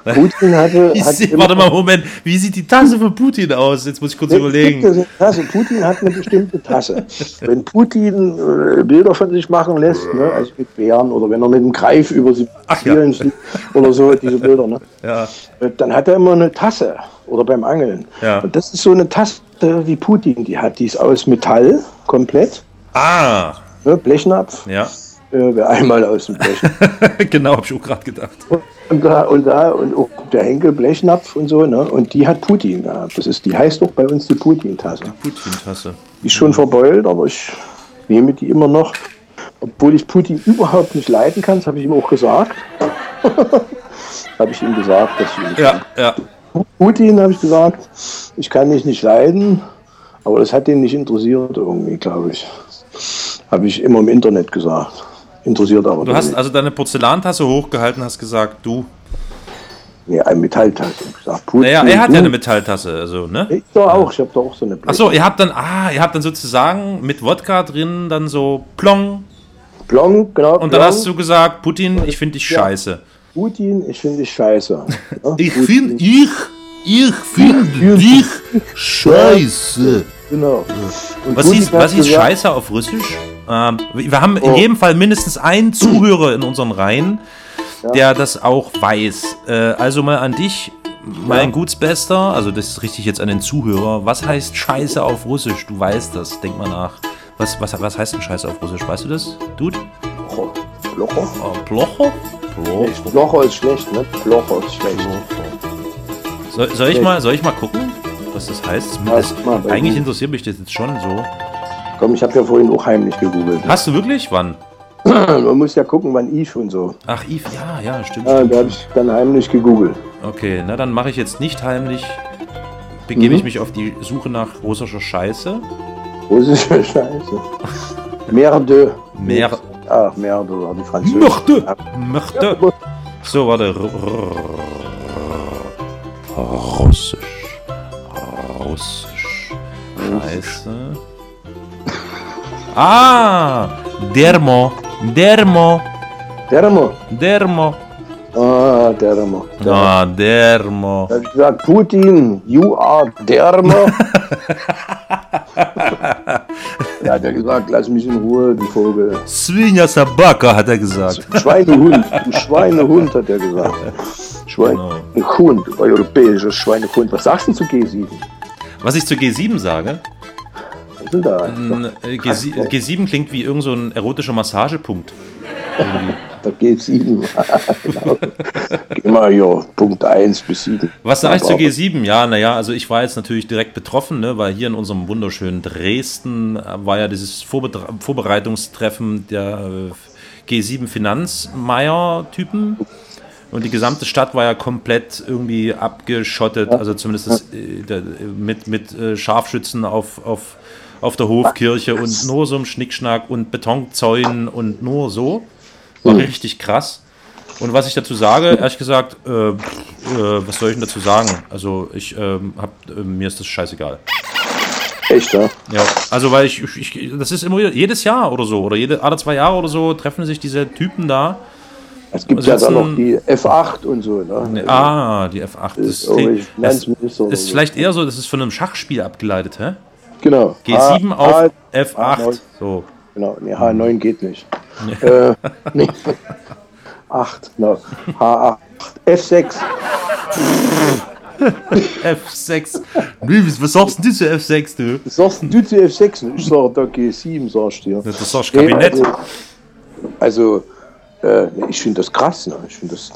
Putin <laughs> hatte. Hat immer- warte mal, Moment. Wie sieht die Tasse von Putin aus? Jetzt muss ich kurz überlegen. Tasse. Putin hat eine bestimmte Tasse. Wenn Putin äh, Bilder von sich machen lässt, ne, also mit Bären oder wenn er mit einem Greif über sie spielen sieht oder so, diese Bilder, ne, <laughs> Ja. äh, dann hat er immer eine Tasse oder beim Angeln. Ja. Und das ist so eine Tasse, wie Putin die hat. Die ist aus Metall komplett. Ah. Ne, Blechnapf. Ja. Wer einmal aus dem Blech. <laughs> genau, hab ich auch gerade gedacht. Und da, und da, und auch der Henkel Blechnapf und so, ne? Und die hat Putin gehabt. Das ist, die heißt doch bei uns die Putin-Tasse. Putin-Tasse. Die ist schon verbeult, aber ich nehme die immer noch. Obwohl ich Putin überhaupt nicht leiden kann, das habe ich ihm auch gesagt. <laughs> habe ich ihm gesagt, dass ich Ja, ja. Putin, habe ich gesagt, ich kann dich nicht leiden, aber das hat ihn nicht interessiert irgendwie, glaube ich. Habe ich immer im Internet gesagt. Interessiert aber Du hast nicht. also deine Porzellantasse hochgehalten, hast gesagt, du. Nee, eine Metalltasse. Gesagt, Putin, Naja, er hat du. ja eine Metalltasse, also, ne? Ich doch auch, ich habe doch auch so eine Achso, ihr habt dann, ah, ihr habt dann sozusagen mit Wodka drin dann so plong. Plong, genau. Und dann plong. hast du gesagt, Putin, ich finde dich Ja. scheiße. Putin, ich finde dich scheiße. Ja, Ich finde, ich, ich finde dich scheiße. Genau. Und Was Putin hieß, hat was gesagt- Scheiße auf Russisch? Ähm, wir haben in Oh. jedem Fall mindestens einen Zuhörer in unseren Reihen, der das auch weiß. Äh, also mal an dich, mein Gutsbester, also das ist richtig jetzt an den Zuhörer. Was heißt Scheiße auf Russisch? Du weißt das, denk mal nach. Was, was, was heißt denn Scheiße auf Russisch? Weißt du das? Dude? Plocho. Plocho? Oh, Plocho? Plocho. Nee, Plocho ist schlecht, ne? Plocho ist schlecht. Soll, soll, ich mal, soll ich mal gucken, was das heißt? Ja, Das, bei eigentlich interessiert mich das jetzt schon so. Komm, ich habe ja vorhin auch heimlich gegoogelt. Hast du wirklich? Wann? <clears throat> Man muss ja gucken, wann Eve und so. Ach, Yves, ja, ja, stimmt. Ja, stimmt, da habe ich dann heimlich gegoogelt. Okay, na dann mache ich jetzt nicht heimlich. Begebe ich Mhm. mich auf die Suche nach russischer Scheiße. Russische <laughs> Scheiße. Merde. Mer Ach, Merde, war die Französische. Merde. Merde. So, warte. Russisch. Russisch. Scheiße. Ah! Dermo. Dermo. Dermo. Dermo. Ah, Dermo. Ah, Dermo. Da habe ich gesagt, Putin, you are Dermo. <laughs> da hat er gesagt, lass mich in Ruhe, du Vogel. Svinja Sabaka, hat er gesagt. Schweinehund, du Schweinehund, hat er gesagt. Schweinehund, europäischer Schweinehund. Was sagst du zu G7? Was ich zu G7 sage? Denn da? Äh, G7, G7 klingt wie irgend so ein erotischer Massagepunkt. <laughs> Da G7. genau. Mal hier, Punkt 1 bis 7. Was sage ich zu Aber- G7? Ja, naja, also ich war jetzt natürlich direkt betroffen, ne, weil hier in unserem wunderschönen Dresden äh, war ja dieses Vorbetra Vorbereitungstreffen der äh, G7-Finanzmeier-Typen. Und die gesamte Stadt war ja komplett irgendwie abgeschottet, also zumindest das, äh, mit, mit äh, Scharfschützen auf, auf, auf der Hofkirche und nur so einem Schnickschnack und Betonzäunen und nur so. War Mhm. richtig krass. Und was ich dazu sage, ehrlich gesagt, äh, äh, was soll ich denn dazu sagen? Also ich ähm, hab, äh, mir ist das scheißegal. Echt, ja? Ja, also weil ich, ich, das ist immer wieder, jedes Jahr oder so, oder jede, alle zwei Jahre oder so treffen sich diese Typen da. Es gibt ja dann noch die F8 und so. Ne? Ah, die F8. Das ist irgendwie Finanzminister oder ist so. vielleicht eher so, das ist von einem Schachspiel abgeleitet, hä? Genau. G7 H- auf H- F8. H9. So. Genau, nee, H9 geht nicht. Nee. Äh, nee. <laughs> 8, genau. H8. F6. F6. Nee, was sagst denn du zu F6, du? Was sagst denn du zu F6? Ich sag da G7, sagst du dir. Das sagst du Kabinett. Also, also äh, ich finde das krass. Ne? Ich finde das.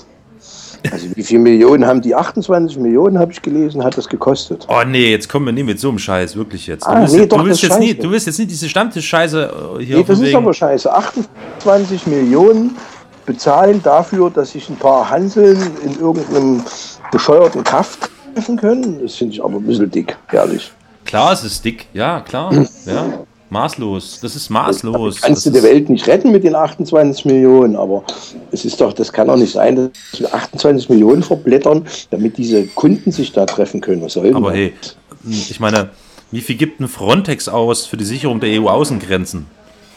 Also, wie viele Millionen haben die? 28 Millionen, habe ich gelesen, hat das gekostet. Oh nee, jetzt kommen wir nie mit so einem Scheiß, wirklich jetzt. Du Ah, willst, nee, du doch, willst das jetzt nie, du willst jetzt nicht diese Stammtischscheiße äh, hier Nee, das ist aber scheiße. 28 Millionen bezahlen dafür, dass sich ein paar Hanseln in irgendeinem bescheuerten Kaff treffen können. Das finde ich aber ein bisschen dick, ehrlich. Klar, es ist dick, ja, klar. <clears throat> Ja. Maßlos. Das ist maßlos. Kannst du das der Welt nicht retten mit den 28 Millionen, aber es ist doch, das kann doch nicht sein, dass wir 28 Millionen verblättern, damit diese Kunden sich da treffen können. Was soll Aber das? hey, ich meine, wie viel gibt ein Frontex aus für die Sicherung der EU-Außengrenzen?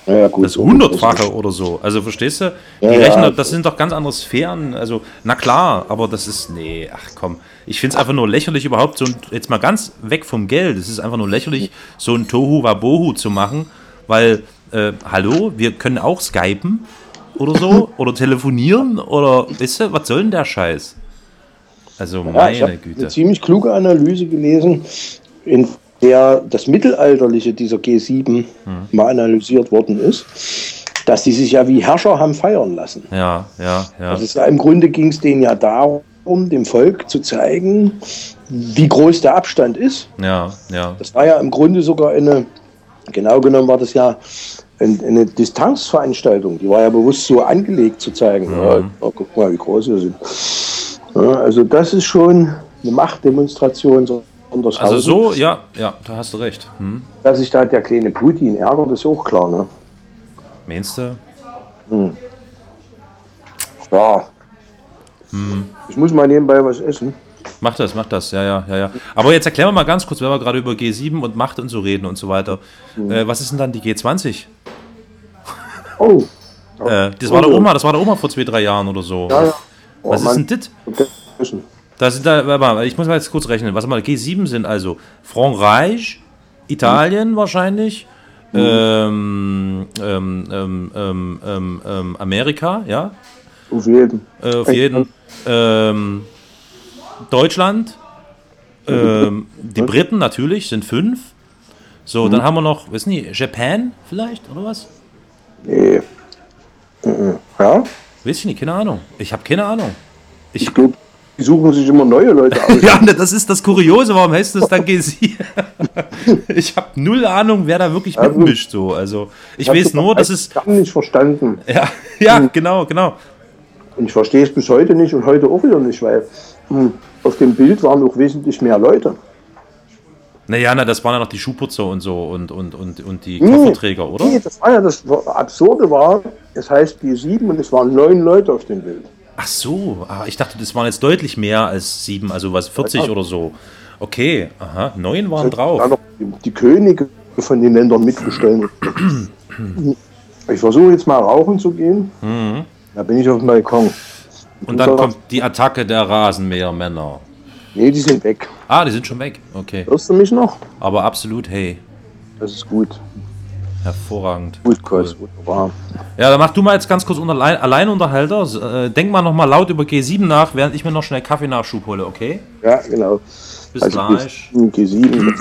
Ja, gut, das hundertfache oder so. Also verstehst du? Die Ja. Rechner, das sind doch ganz andere Sphären. Also, na klar, aber das ist. Nee, ach komm. Ich finde es einfach nur lächerlich, überhaupt so ein, jetzt mal ganz weg vom Geld. Es ist einfach nur lächerlich, so ein Tohu Wabohu zu machen, weil, äh, hallo, wir können auch skypen oder so <laughs> oder telefonieren oder, weißt du, was soll denn der Scheiß? Also, Ja, ich meine Güte. eine ziemlich kluge Analyse gelesen. In der das Mittelalterliche dieser G7 mal analysiert worden ist, dass die sich ja wie Herrscher haben feiern lassen. Ja, ja, ja. Also im Grunde ging es denen ja darum, dem Volk zu zeigen, wie groß der Abstand ist. Ja, ja. Das war ja im Grunde sogar eine, genau genommen war das ja ein- eine Distanzveranstaltung. Die war ja bewusst so angelegt zu zeigen, ja, ja, guck mal, wie groß wir sind. Ja, also das ist schon eine Machtdemonstration. sondershausen. Also so, ja, ja, da hast du recht. Hm. Dass sich da der kleine Putin ärgert, ist auch klar. Ne? Meinst du? Hm. Ja, Hm. ich muss mal nebenbei was essen. Mach das, mach das, ja, ja, ja, ja. Aber jetzt erklären wir mal ganz kurz, wenn wir gerade über G7 und Macht und so reden und so weiter. Äh, was ist denn dann die G20? Oh. Äh, das war der Oma, das war der Oma vor zwei, drei Jahren oder so. Ja, ja. Oh, Was ist Mann. denn das? Das sind da, ich muss mal jetzt kurz rechnen. Was mal G7 sind also Frankreich, Italien wahrscheinlich, ähm, ähm, ähm, ähm, ähm, ähm, Amerika, ja, Auf jeden. äh, auf jeden, Deutschland, ähm, die Briten natürlich sind fünf. So, dann Mhm. haben wir noch, wissen die, Japan vielleicht oder was? Nee. Mhm. Ja? Weiß ich nicht, keine Ahnung. Ich habe keine Ahnung. Ich glaube, die suchen sich immer neue Leute aus. <laughs> Ja, ne, das ist das Kuriose, warum heißt das dann G7? <laughs> ich habe null Ahnung, wer da wirklich Also, mitmischt. So. Also, ich weiß nur, dass es. gar nicht verstanden. Ja, <laughs> ja genau, genau. Und ich verstehe es bis heute nicht und heute auch wieder nicht, weil hm, auf dem Bild waren auch wesentlich mehr Leute. Naja, na, das waren ja noch die Schuhputzer und so und, und, und, und die Nee, Kofferträger, oder? Nee, das war ja das Absurde war, es heißt G7 und es waren neun Leute auf dem Bild. Ach so, ah, ich dachte, das waren jetzt deutlich mehr als sieben, also was, 40 Ja. oder so. Okay, aha, neun waren Da drauf. noch die, die Könige von den Ländern mitgestellt. ich versuche jetzt mal rauchen zu gehen. Mhm. Da bin ich auf dem Balkon. Und dann kommt die Attacke der Rasenmähermänner. Nee, die sind weg. Ah, die sind schon weg. Okay. Hörst du mich noch? Aber absolut, hey. Das ist gut. Hervorragend. Gut, Kurs, wunderbar. Ja, dann mach du mal jetzt ganz kurz unter Allein Alleinunterhalter. Äh, denk mal noch mal laut über G7 nach, während ich mir noch schnell Kaffeenachschub hole, okay? Ja, genau. Bis also gleich. G7, G7 das,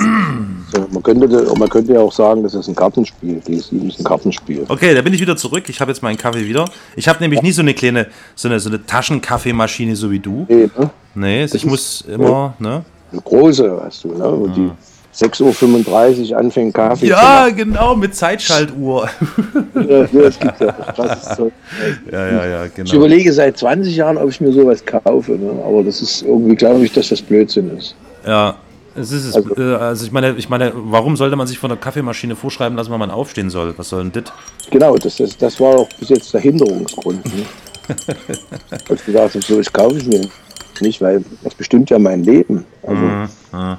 so, man, könnte, man könnte ja auch sagen, das ist ein Kartenspiel. G7 ist ein Kartenspiel. Okay, da bin ich wieder zurück. Ich habe jetzt meinen Kaffee wieder. Ich habe nämlich nie so eine kleine, so eine, so eine Taschenkaffeemaschine so wie du. Nee, ne? Nee, ich muss immer, ne? Eine große hast du, ne? Wo die 6.35 Uhr anfängt Kaffee Ja, genau, mit Zeitschaltuhr. Ja, das gibt's ja. Krasses Zeug. Ja, ja, ja, Ich genau. überlege seit 20 Jahren, ob ich mir sowas kaufe. Ne? Aber das ist irgendwie, glaube ich, dass das Blödsinn ist. Ja, es ist es. Also- äh, also ich meine, ich meine, warum sollte man sich von der Kaffeemaschine vorschreiben lassen, wann man aufstehen soll? Was soll denn das? Genau, das, das, das war auch bis jetzt der Hinderungsgrund. Ne? <laughs> Ich habe, so, ich kaufe ich mir nicht, weil das bestimmt ja mein Leben. Also, Mhm, ja.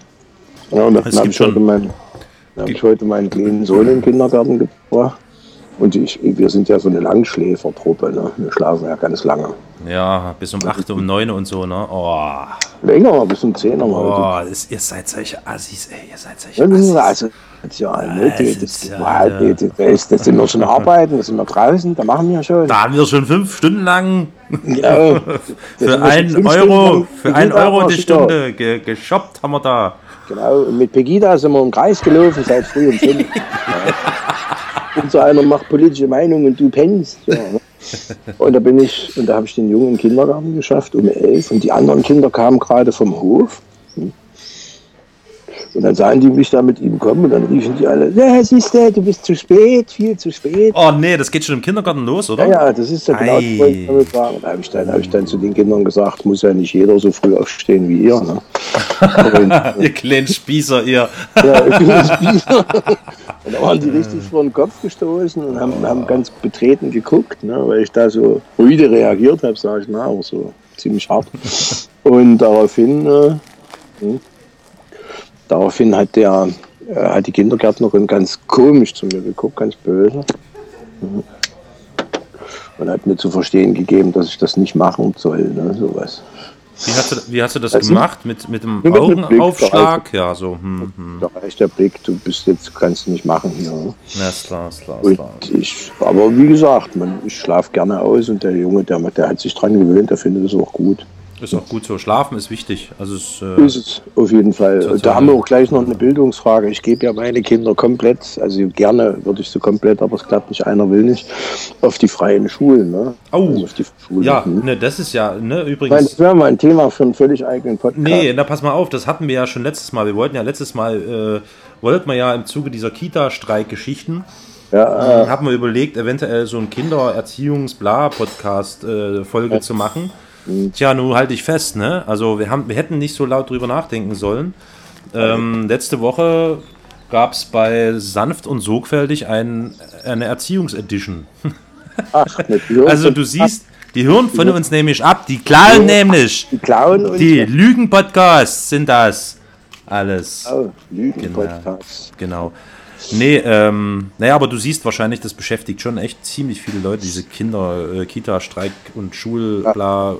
Ja, und dann habe ich, heute meinen- hab ich heute meinen kleinen Sohn in den Kindergarten gebracht. Und ich, wir sind ja so eine Langschläfertruppe. Ne? Wir schlafen ja ganz lange. Ja, bis um 8, um 9 und so, ne? Oh, Länger, bis um 10 Uhr oh das, ihr seid solche Assis, ey, ihr seid solche Ja, das ist Assis. also, ja, ne, das das, ja- das, ist- das sind wir schon arbeiten, das sind wir draußen, da machen wir schon. Da haben wir schon fünf Stunden lang <laughs> Ja, <laughs> für einen Euro, für einen Euro die. Stunde ge geshoppt haben wir da. Genau, und mit Pegida sind wir im Kreis gelaufen, seit früh um fünf. ja. <laughs> Und so einer macht politische Meinung und du pennst. Ja, ne? <laughs> Und da bin ich, und da habe ich den Jungen im Kindergarten geschafft um elf und die anderen Kinder kamen gerade vom Hof. Und dann sahen die mich da mit ihm kommen und dann riefen die alle, ja, siehst du, du bist zu spät, viel zu spät. Oh nee, das geht schon im Kindergarten los, oder? Ja, ja, das ist ja genau das, was ich damit sagen. Da habe ich, dann- hab ich dann zu den Kindern gesagt, muss ja nicht jeder so früh aufstehen wie ihr. Ne? <laughs> Und, ihr kleinen Spießer, ihr. <laughs> ja, bin ein Spießer. <laughs> Und da waren die richtig vor den Kopf gestoßen und haben, haben ganz betreten geguckt, ne, weil ich da so rüde reagiert habe, sage ich mal, aber so ziemlich hart. Und daraufhin, äh, hm, daraufhin hat der, äh, hat die Kindergärtnerin ganz komisch zu mir geguckt, ganz böse. Mhm. Und hat mir zu verstehen gegeben, dass ich das nicht machen soll, ne, sowas. Wie hast du, wie hast du das du? gemacht? Mit, mit dem mit Blick, Augenaufschlag? Ja, so. Hm, hm. Da reicht der Blick, du bist jetzt, kannst du nicht machen hier. Ne? Ja, ist klar, ist klar, ist klar. ich, aber wie gesagt, man, ich schlafe gerne aus und der Junge, der, der hat sich dran gewöhnt, der findet es auch gut. Ist auch gut so. Schlafen ist wichtig. Also es, äh, Ist es auf jeden Fall. Da haben wir auch gleich noch eine Bildungsfrage. Ich gebe ja meine Kinder komplett, also gerne würde ich sie komplett, aber es klappt nicht, einer will nicht, auf die freien Schulen. Ne? Oh, also auf die Schulen. ja, Hm. ne, das ist ja, ne, übrigens. das wäre mal ein Thema für einen völlig eigenen Podcast. Nee, na pass mal auf, das hatten wir ja schon letztes Mal. Wir wollten ja letztes Mal, äh, wollten wir ja im Zuge dieser Kita-Streik-Geschichten, Ja, äh, haben wir überlegt, eventuell so ein Kinder-Erziehungs-Bla-Podcast-Folge Ja. zu machen. Tja, nun halte ich fest, ne? Also wir, haben, wir hätten nicht so laut drüber nachdenken sollen. Ähm, letzte Woche gab es bei Sanft und Sorgfältig ein, eine Erziehungsedition. Ach, <laughs> Also du siehst, die hören von uns nämlich ab, die klauen nämlich. Die klauen uns Die. Lügen-Podcasts sind das. Alles. Oh, Lügen-Podcasts. Genau. Nee, ähm, naja, aber du siehst wahrscheinlich, das beschäftigt schon echt ziemlich viele Leute, diese Kinder, äh, Kita-Streik und Schul, bla.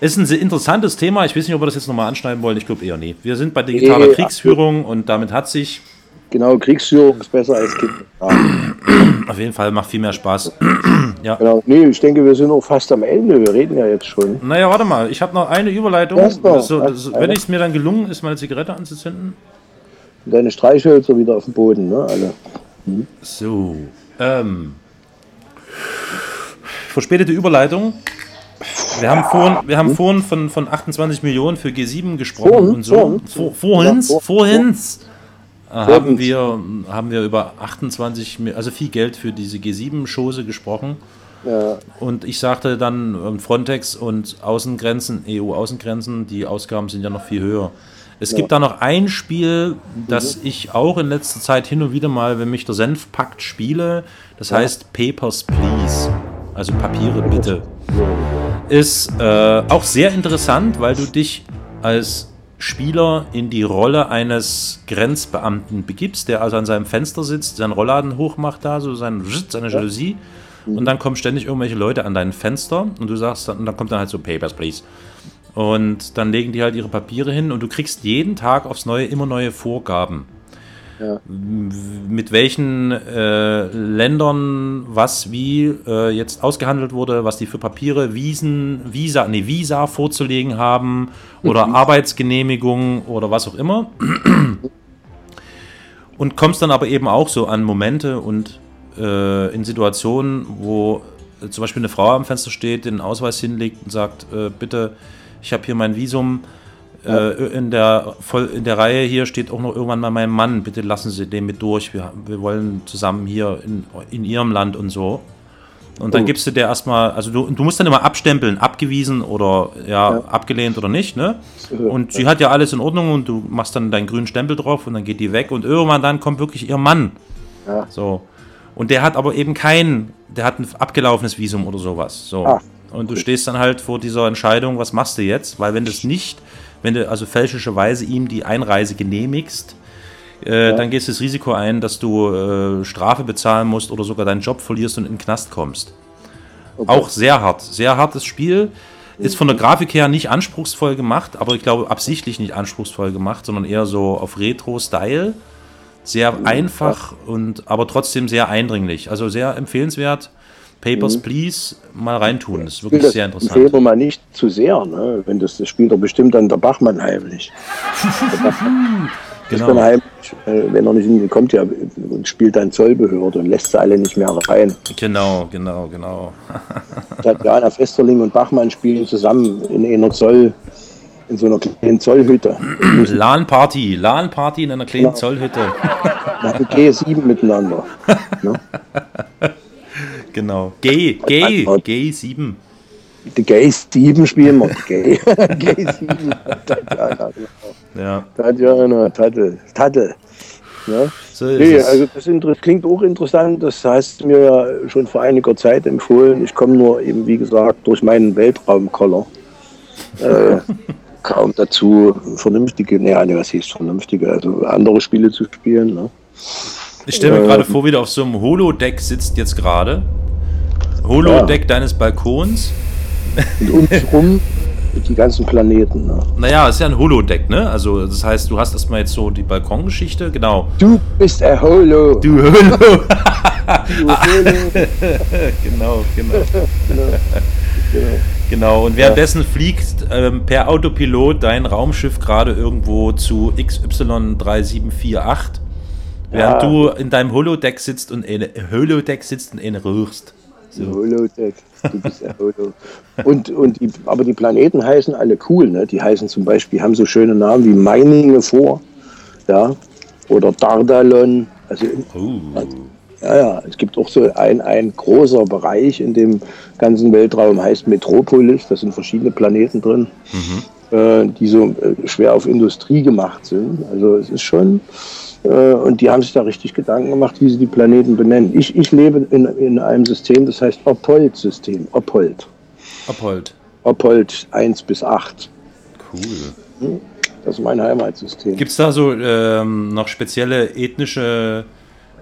Ist ein sehr interessantes Thema. Ich weiß nicht, ob wir das jetzt nochmal anschneiden wollen. Ich glaube eher nee. Wir sind bei digitaler Nee, Kriegsführung und damit hat sich Genau, Kriegsführung ist besser als Kinder. auf jeden Fall macht viel mehr Spaß. <clears throat> ja. Genau. Nee, ich denke, wir sind auch fast am Ende. Wir reden ja jetzt schon. Naja, warte mal, ich habe noch eine Überleitung. Noch. Also, Erst wenn es mir dann gelungen ist, meine Zigarette anzuzünden. Deine Streichhölzer wieder auf dem Boden, ne? Alle. So. Ähm, verspätete Überleitung. Wir haben vorhin, wir haben vorhin von, von 28 Millionen für G7 gesprochen Vorhin? und so. Vorhin? Vor, vorhin, Ja, vor- vorhin äh, haben Vorhin. wir, haben wir über 28, Mi- also viel Geld für diese G7-Chose gesprochen. Ja. Und ich sagte dann, ähm, Frontex und Außengrenzen, EU-Außengrenzen, die Ausgaben sind ja noch viel höher. Es Ja. gibt da noch ein Spiel, das ich auch in letzter Zeit hin und wieder mal, wenn mich der Senf packt, spiele. Das Ja. heißt Papers, Please. Also Papiere bitte. Ist äh, auch sehr interessant, weil du dich als Spieler in die Rolle eines Grenzbeamten begibst, der also an seinem Fenster sitzt, seinen Rollladen hochmacht da, so sein, seine Jalousie. Und dann kommen ständig irgendwelche Leute an dein Fenster und du sagst dann, und dann kommt dann halt so Papers, please. Und dann legen die halt ihre Papiere hin und du kriegst jeden Tag aufs Neue immer neue Vorgaben. Ja. Mit welchen äh, Ländern was wie äh, jetzt ausgehandelt wurde, was die für Papiere, Wiesen, Visa, nee, Visa vorzulegen haben oder Mhm. Arbeitsgenehmigung oder was auch immer. Und kommst dann aber eben auch so an Momente und äh, in Situationen, wo äh, zum Beispiel eine Frau am Fenster steht, den Ausweis hinlegt und sagt, äh, bitte, ich habe hier mein Visum. Äh, in, der, voll, in der Reihe hier steht auch noch irgendwann mal mein Mann, bitte lassen Sie den mit durch. Wir, wir wollen zusammen hier in, in Ihrem Land und so. Und dann Oh. gibst du dir erstmal, also du, du musst dann immer abstempeln, abgewiesen oder ja, abgelehnt oder nicht, ne? Und sie hat ja alles in Ordnung und du machst dann deinen grünen Stempel drauf und dann geht die weg und irgendwann dann kommt wirklich ihr Mann. Ja. So. Und der hat aber eben kein, der hat ein abgelaufenes Visum oder sowas. So. Ah. Und du stehst dann halt vor dieser Entscheidung, was machst du jetzt? Weil wenn du es nicht, wenn du also fälschlicherweise ihm die Einreise genehmigst, äh, Ja. dann gehst du das Risiko ein, dass du äh, Strafe bezahlen musst oder sogar deinen Job verlierst und in den Knast kommst. Auch sehr hart. Sehr hartes Spiel. Ist von der Grafik her nicht anspruchsvoll gemacht, aber ich glaube absichtlich nicht anspruchsvoll gemacht, sondern eher so auf Retro-Style. Sehr einfach und aber trotzdem sehr eindringlich. Also sehr empfehlenswert. Papers, Mhm. please, mal reintun. Das ist wirklich das sehr interessant. wir mal nicht zu sehr, ne? Wenn das, das spielt doch bestimmt dann der Bachmann heimlich. <laughs> Der Bachmann Genau. ist dann heimlich, äh, wenn er nicht in, kommt ja und spielt dann Zollbehörde und lässt sie alle nicht mehr rein. Genau, genau, genau. Tatjana Festerling und Bachmann spielen zusammen in einer Zoll, in so einer kleinen Zollhütte. <clears throat> LAN-Party, LAN-Party in einer kleinen Genau. Zollhütte. Nach G7 miteinander. <laughs> Ne? Genau. Gay, Gay, Gay 7. Die Gays 7 spielen wir. Gay, Gay 7. Tatjana, genau. Ja. Tatjana, Tattel, Tattel. Ne? So nee, also das klingt auch interessant. Das hast du mir ja schon vor einiger Zeit empfohlen. Ich komme nur eben, wie gesagt, durch meinen Weltraumkoller äh, <laughs> kaum dazu, vernünftige, nee, nee, was hieß vernünftige, also andere Spiele zu spielen. Ne? Ich stelle mir Äh, gerade vor, wie du auf so einem Holodeck sitzt jetzt gerade. Holodeck deines Balkons. Und um dich rum die ganzen Planeten. Ne? Naja, ist ja ein Holodeck, ne? Also das heißt, du hast erstmal jetzt so die Balkongeschichte, genau. Du bist ein Holo. Du Holo. Du <laughs> Holo. genau, genau. genau. <laughs> genau. Genau, und währenddessen fliegt ähm, per Autopilot dein Raumschiff gerade irgendwo zu XY3748, während Ja. du in deinem Holodeck sitzt und eine Holodeck sitzt und eine rührst. So. Holodeck. Du bist der Holo. Und, und die, aber die Planeten heißen alle cool, ne? Die heißen zum Beispiel, haben so schöne Namen wie Meininge vor, ja, oder Dardalon. Also, ja, ja, es gibt auch so ein, ein großer Bereich in dem ganzen Weltraum, heißt Metropolis. Da sind verschiedene Planeten drin, äh, die so äh, schwer auf Industrie gemacht sind. Also es ist schon, und die haben sich da richtig Gedanken gemacht, wie sie die Planeten benennen. Ich, ich lebe in, in einem System, das heißt Oppold-System. Oppold. Oppold. Oppold 1 bis 8. Cool. Das ist mein Heimatsystem. Gibt es da so ähm, noch spezielle ethnische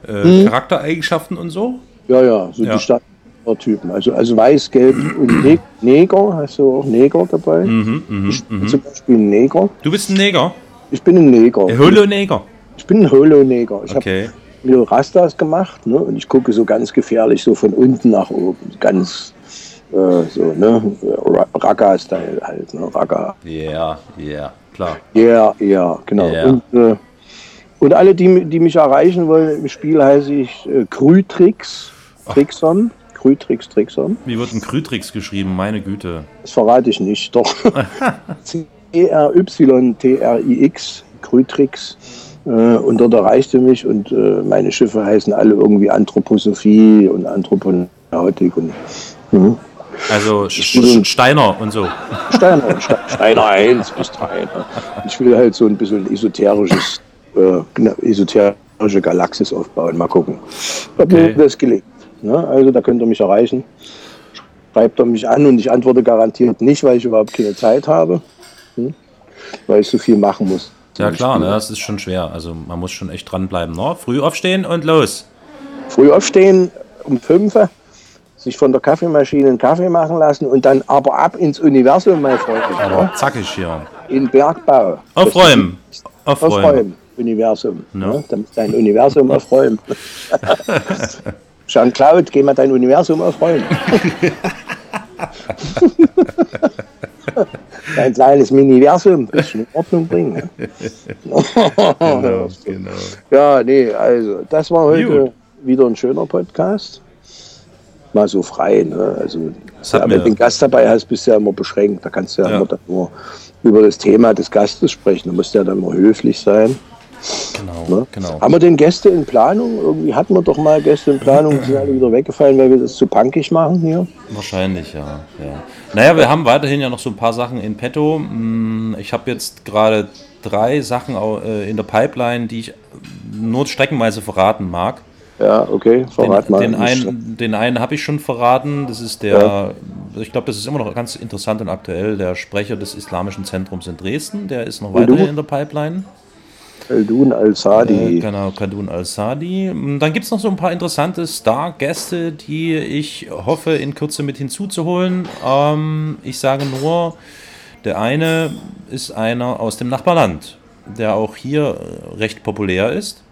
äh, Hm. Charaktereigenschaften und so? Ja, ja, so Ja. die Standardtypen. Also, also weiß, gelb und Ne- Neger. Hast du auch Neger dabei? Mhm, mhm, ich bin mhm. zum Beispiel ein Neger. Du bist ein Neger? Ich bin ein Neger. Ein Holo-Neger? Ich bin ein Holo-Neger. Ich Okay. habe mir Rastas gemacht ne? und ich gucke so ganz gefährlich so von unten nach oben. Ganz äh, so, ne? Ra- Ragga-Style halt. Ne? Ragga. Ja, ja, klar. Ja, ja, genau. Und, äh, und alle, die, die mich erreichen wollen, im Spiel heiße ich äh, Krütrix, Trixon. Krütrix, Trixon. Wie wird ein Krütrix geschrieben? Meine Güte. Das verrate ich nicht, doch. <laughs> <laughs> C-R-Y-T-R-I-X, Krütrix. Äh, und dort erreichte mich und äh, meine Schiffe heißen alle irgendwie Anthroposophie und Anthroponautik und mhm. Also Sch- Sch- Steiner und so. Steiner, Ste- Steiner 1 bis 3. Ne? Ich will halt so ein bisschen esoterisches, äh, esoterische Galaxis aufbauen. Mal gucken, ob mir Okay. das gelingt. Ne? Also da könnt ihr mich erreichen. Schreibt ihr mich an und ich antworte garantiert nicht, weil ich überhaupt keine Zeit habe. Hm? Weil ich so viel machen muss. Ja klar, ne, das ist schon schwer. Also man muss schon echt dranbleiben. Ne? Früh aufstehen und los. Früh aufstehen um 5 Uhr, sich von der Kaffeemaschine einen Kaffee machen lassen und dann aber ab ins Universum, mein Freund. Aber zackig hier. In Bergbau. Aufräumen. Aufräumen. Aufräumen. Universum. Ja. Ne? Damit dein Universum aufräumen. <laughs> Jean-Claude, geh mal dein Universum aufräumen. <laughs> dein kleines Miniversum ein bisschen in Ordnung bringen. Ne? genau, <laughs> genau. Ja, nee, also das war heute Gut. wieder ein schöner Podcast. Mal so frei, ne? Also ja, wenn du einen Gast dabei hast, bist du ja immer beschränkt. Da kannst du ja, Ja. immer nur über das Thema des Gastes sprechen. Da musst du ja dann immer höflich sein. Genau, Ne? genau. Haben wir denn Gäste in Planung? Irgendwie hatten wir doch mal Gäste in Planung, die sind alle wieder weggefallen, weil wir das zu punkig machen hier. Wahrscheinlich, ja, ja. Naja, wir haben weiterhin ja noch so ein paar Sachen in petto. Mm, Ich habe jetzt gerade drei Sachen äh, in der Pipeline, die ich nur streckenweise verraten mag. Ja, okay, verrat den, mal. Den einen, den einen habe ich schon verraten. Das ist der, Ja. ich glaube, das ist immer noch ganz interessant und aktuell, der Sprecher des Islamischen Zentrums in Dresden. Der ist noch weiterhin in der Pipeline. Eldun Al-Sadi. Äh, genau, Kadun Al-Sadi. Mm, Dann gibt es noch so ein paar interessante Star-Gäste, die ich hoffe, in Kürze mit hinzuzuholen. Ähm, ich sage nur, der eine ist einer aus dem Nachbarland, der auch hier äh, recht populär ist.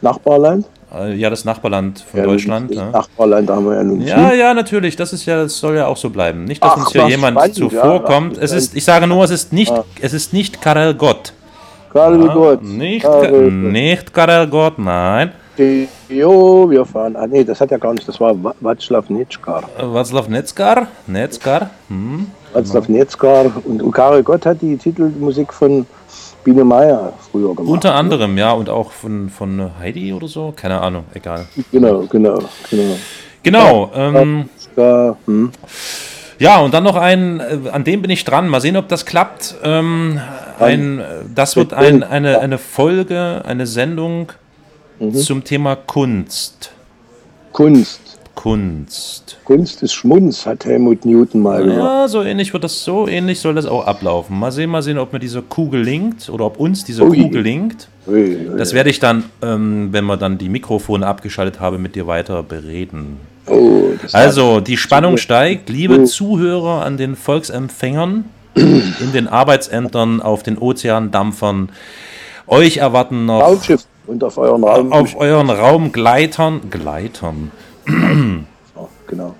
Nachbarland? Äh, ja, das Nachbarland von Ja, Deutschland. Ja. Nachbarland haben wir ja nun Ja, viel. ja, natürlich. Das ist ja, das soll ja auch so bleiben. Nicht, dass Ach, uns hier jemand spannend, zuvorkommt. ja. es ist, ich sage nur, es ist nicht, Ah. es ist nicht Karel Gott. Karel Ja, Gott. Nicht, Karel nicht Karel Gott, nein. Jo, wir fahren. Ah, nee, das hat ja gar nicht. Das war Wa- Václav Nitschkar. Äh, Václav Netzkar. Netzkar. Hm. Václav Nitschkar. Und, und Karel Gott hat die Titelmusik von Biene Meier früher gemacht. Unter anderem, ja, und auch von, von Heidi oder so. Keine Ahnung, egal. Genau, genau, genau. Genau. Ähm, Ja, hm. ja, und dann noch ein, äh, an dem bin ich dran. Mal sehen, ob das klappt. Ähm, ein, äh, das wird ein, eine, eine Folge, eine Sendung zum Thema Kunst. Kunst. Kunst. Kunst ist Schmunz, hat Helmut Newton mal gesagt. Ja, so ähnlich wird das, so ähnlich soll das auch ablaufen. Mal sehen, mal sehen, ob mir diese Kuh gelingt oder ob uns diese Ui. Kuh gelingt. Ui, ui, Das werde ich dann, ähm, wenn wir dann die Mikrofone abgeschaltet haben, mit dir weiter bereden. Oh, Also, die Spannung steigt. Liebe Zuhörer an den Volksempfängern, in den Arbeitsämtern, auf den Ozeandampfern, euch erwarten noch Raumschiff und auf euren Raum. auf euren Raumgleitern, Gleitern, <clears throat> genau.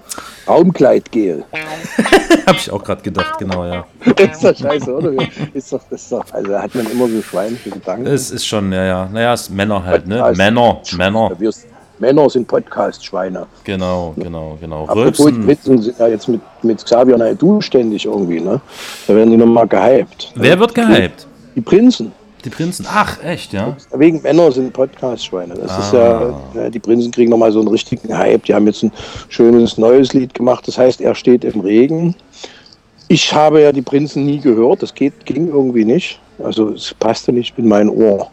Raumkleidgel. <laughs> Habe ich auch gerade gedacht, genau, ja. <laughs> ist doch scheiße, oder? Ist doch, ist doch, also hat man immer so schweinische Gedanken. Es ist schon, ja, ja. Naja, es ist Männer halt, ne? Männer, Männer. Wir, Männer sind Podcast-Schweine. Genau, genau, genau. Apropos, die Rülpsen. Witze sind ja jetzt mit, mit Xavier Naidoo ständig irgendwie, ne? Da werden die nochmal gehypt. Wer wird gehypt? Die Prinzen. Die Prinzen. Ach, echt, ja? Wegen Männer sind Podcast-Schweine. Das ist Ah. ja, ja, die Prinzen kriegen nochmal so einen richtigen Hype. Die haben jetzt ein schönes neues Lied gemacht. Das heißt, er steht im Regen. Ich habe ja die Prinzen nie gehört. Das geht, ging irgendwie nicht. Also es passte nicht in mein Ohr.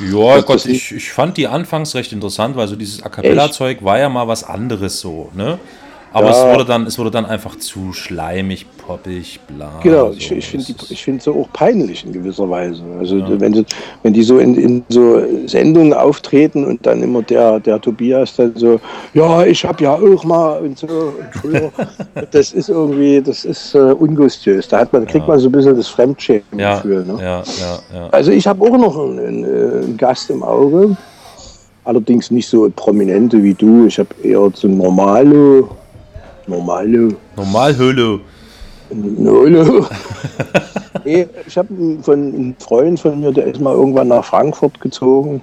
Ja, Das- Gott, ich, ich fand die anfangs recht interessant, weil so dieses A Cappella-Zeug war ja mal was anderes so, ne? Aber Ja. es wurde dann, es wurde dann einfach zu schleimig, poppig, bla. Genau, so. ich, ich finde finde so auch peinlich in gewisser Weise. Also wenn, sie, wenn die so in, in so Sendungen auftreten und dann immer der, der Tobias dann so, ja, ich habe ja auch mal und so und früher, <laughs> das ist irgendwie, das ist äh, ungustiös. Da hat man, kriegt man so ein bisschen das ja, Fremdschämen-Gefühl. Ne? ja, ja, ja. Also ich habe auch noch einen, einen, äh, einen Gast im Auge, allerdings nicht so prominente wie du. Ich habe eher so normale, normale Normalhöhle. Nolo. <laughs> nee, ich habe von einem Freund von mir, der ist mal irgendwann nach Frankfurt gezogen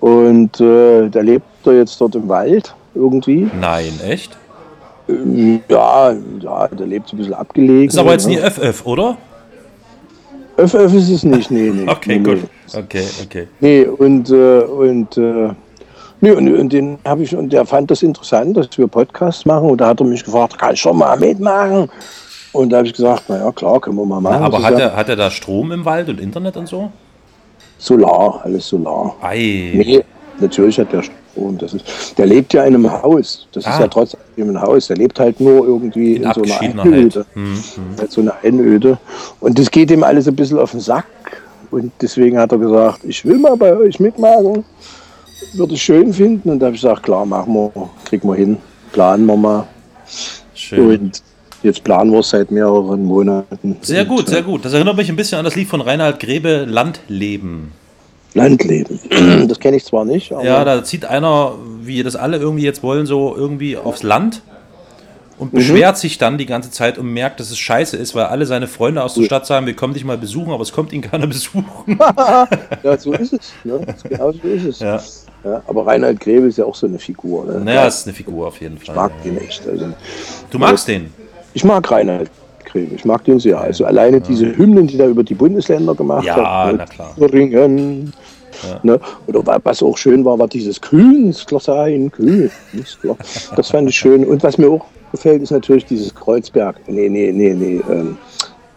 und äh, der lebt da jetzt dort im Wald irgendwie. Nein, echt? Ähm, Ja, ja, der lebt so ein bisschen abgelegen. Ist aber jetzt nie ne? FF, oder? Öff ist es nicht, nee, nee. <laughs> Okay, nee, gut. Nee. Okay, okay. Nee, und, äh, und, äh, nee, und, und den habe ich, und der fand das interessant, dass wir Podcasts machen. Und da hat er mich gefragt, kann ich schon mal mitmachen? Und da habe ich gesagt, naja, klar, können wir mal machen. Aber hat zusammen. er, hat er da Strom im Wald und Internet und so? Solar, alles Solar. Ei. Nee, natürlich hat der Strom. Das ist, der lebt ja in einem Haus. Das ist Ah. ja trotzdem ein Haus. Der lebt halt nur irgendwie in, so einer. Einöde. Hm, hm. Halt so eine Einöde. Und das geht ihm alles ein bisschen auf den Sack. Und deswegen hat er gesagt, ich will mal bei euch mitmachen. Würde ich schön finden. Und da habe ich gesagt, klar, machen wir, kriegen wir hin. Planen wir mal. Schön. Und jetzt planen wir es seit mehreren Monaten. Sehr gut, äh, sehr gut. Das erinnert mich ein bisschen an das Lied von Reinhard Grebe, Landleben. Landleben. <clears throat> Das kenne ich zwar nicht, aber Ja, da zieht einer, wie das alle irgendwie jetzt wollen, so irgendwie aufs Land und Mhm. beschwert sich dann die ganze Zeit und merkt, dass es scheiße ist, weil alle seine Freunde aus der Stadt sagen, wir kommen dich mal besuchen, aber es kommt ihn keiner <laughs> besuchen. <laughs> ja, so ist es. Ne? Genau so ist es. Ja. Ja, aber Reinhard Grebe ist ja auch so eine Figur. Ne? Naja, ist eine Figur auf jeden Ich Fall. mag ja. den echt. Also, Du magst den? Ich mag Reinhard Grebe. Ich mag den sehr. Also alleine diese Hymnen, die er über die Bundesländer gemacht Ja, hat. na klar. Thüringen. Ne? Oder wa- was auch schön war, war dieses Künstler sein, Künstler. Das fand ich schön. Und was mir auch gefällt, ist natürlich dieses Kreuzberg. Nee, nee, nee, nee. Ähm,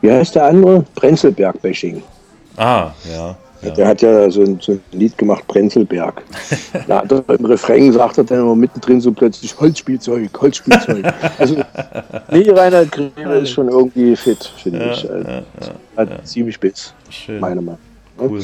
wie heißt der andere? Prenzlberg-Bashing. Ah, ja. Der hat ja so ein, so ein Lied gemacht, Prenzlberg. <laughs> Da hat er im Refrain sagt er dann immer mittendrin so plötzlich Holzspielzeug, Holzspielzeug. Also, nee, Reinhard Grebe ist schon irgendwie fit, finde Ja, ich. Also, ja, hat ziemlich spitz, Schön. meine Meinung. Cool.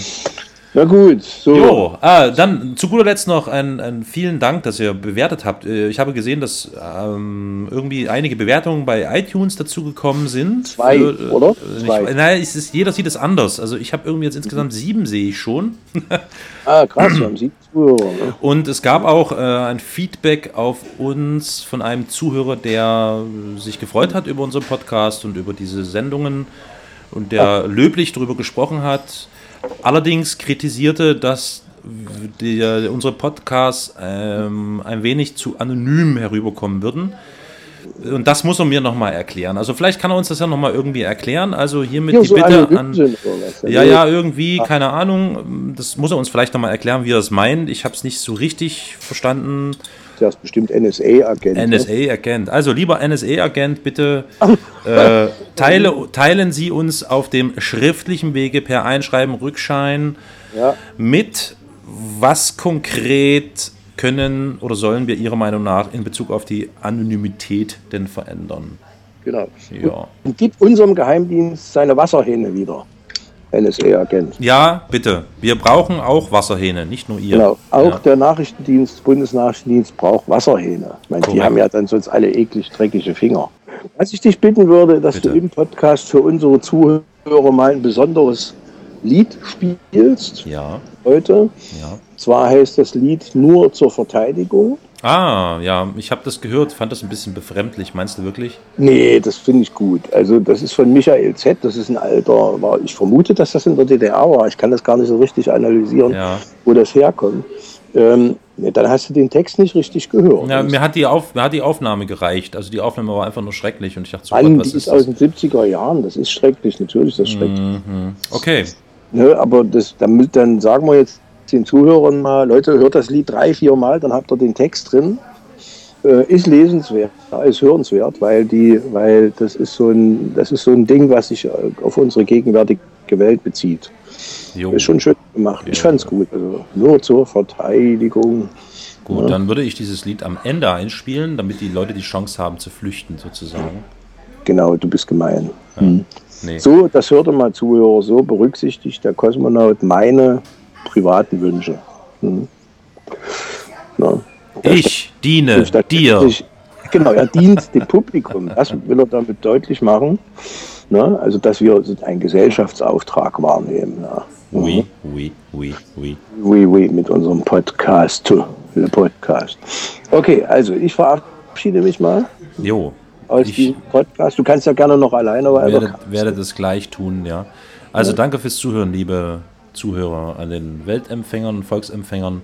Na gut, so. Jo, ah, dann zu guter Letzt noch ein, ein vielen Dank, dass ihr bewertet habt. Äh, Ich habe gesehen, dass ähm, irgendwie einige Bewertungen bei iTunes dazugekommen sind. Zwei, äh, oder? Nicht, Zwei. Nein, es ist, jeder sieht es anders. Also ich habe irgendwie jetzt insgesamt sieben, sehe ich schon. <laughs> Ah, krass, wir haben sieben Zuhörer. Ne? Und es gab auch äh, ein Feedback auf uns von einem Zuhörer, der sich gefreut hat über unseren Podcast und über diese Sendungen und der löblich darüber gesprochen hat. Allerdings kritisierte, dass der, unsere Podcasts ähm, ein wenig zu anonym herüberkommen würden. Und das muss er mir nochmal erklären. Also vielleicht kann er uns das ja nochmal irgendwie erklären. Also hiermit Ja, die so Bitte an... Ja, ja, irgendwie, keine Ahnung. Das muss er uns vielleicht nochmal erklären, wie er das meint. Ich habe es nicht so richtig verstanden. Der ist bestimmt NSA-Agent. ne? NSA-Agent. Also lieber NSA-Agent, bitte <laughs> äh, teile, teilen Sie uns auf dem schriftlichen Wege per Einschreiben, Rückschein Ja. mit, was konkret können oder sollen wir Ihrer Meinung nach in Bezug auf die Anonymität denn verändern? Genau. Ja. Und gib unserem Geheimdienst seine Wasserhähne wieder. NSA-Agent. Ja, bitte. Wir brauchen auch Wasserhähne, nicht nur ihr. Genau. Auch Ja. der Nachrichtendienst, Bundesnachrichtendienst braucht Wasserhähne. Ich meine, die haben ja dann sonst alle eklig dreckige Finger. Was ich dich bitten würde, dass Bitte. du im Podcast für unsere Zuhörer mal ein besonderes Lied spielst Ja, heute. ja. Zwar heißt das Lied nur zur Verteidigung. Ah, ja, ich habe das gehört, fand das ein bisschen befremdlich. Meinst du wirklich? Nee, das finde ich gut. Also das ist von Michael Z., das ist ein alter, war, ich vermute, dass das in der DDR war. Ich kann das gar nicht so richtig analysieren, Ja. wo das herkommt. Ähm, dann hast du den Text nicht richtig gehört. Ja, mir hat, die Auf, mir hat die Aufnahme gereicht. Also die Aufnahme war einfach nur schrecklich und ich dachte so, Mann, Gott, was die ist ist aus den 70er Jahren, das ist schrecklich, natürlich ist das schrecklich. Mhm. Okay. Ne, aber das, damit, dann sagen wir jetzt den Zuhörern mal, Leute, hört das Lied drei, vier Mal, dann habt ihr den Text drin. Äh, ist lesenswert, ja, ist hörenswert, weil die, weil das ist so ein, das ist so ein Ding, was sich äh, auf unsere gegenwärtige Welt bezieht. Jo. Ist schon schön gemacht. Ich fand's gut. Also nur zur Verteidigung. Gut, Ja. dann würde ich dieses Lied am Ende einspielen, damit die Leute die Chance haben zu flüchten, sozusagen. Genau, du bist gemein. Hm. Nee. So, das hörte mal Zuhörer, so berücksichtigt der Kosmonaut meine privaten Wünsche. Hm. Ja. Ich diene Ich- dir. ich- Genau, er dient dem Publikum. Das will er damit deutlich machen. Ne? Also, dass wir einen Gesellschaftsauftrag wahrnehmen. Ja. Oui, oui, oui, oui. Oui, oui, mit unserem Podcast. Le Podcast. Okay, also ich verabschiede mich mal Jo, aus diesem Podcast. Du kannst ja gerne noch alleine weiter. werde, werde das gleich tun, ja. Also danke fürs Zuhören, liebe Zuhörer an den Weltempfängern und Volksempfängern.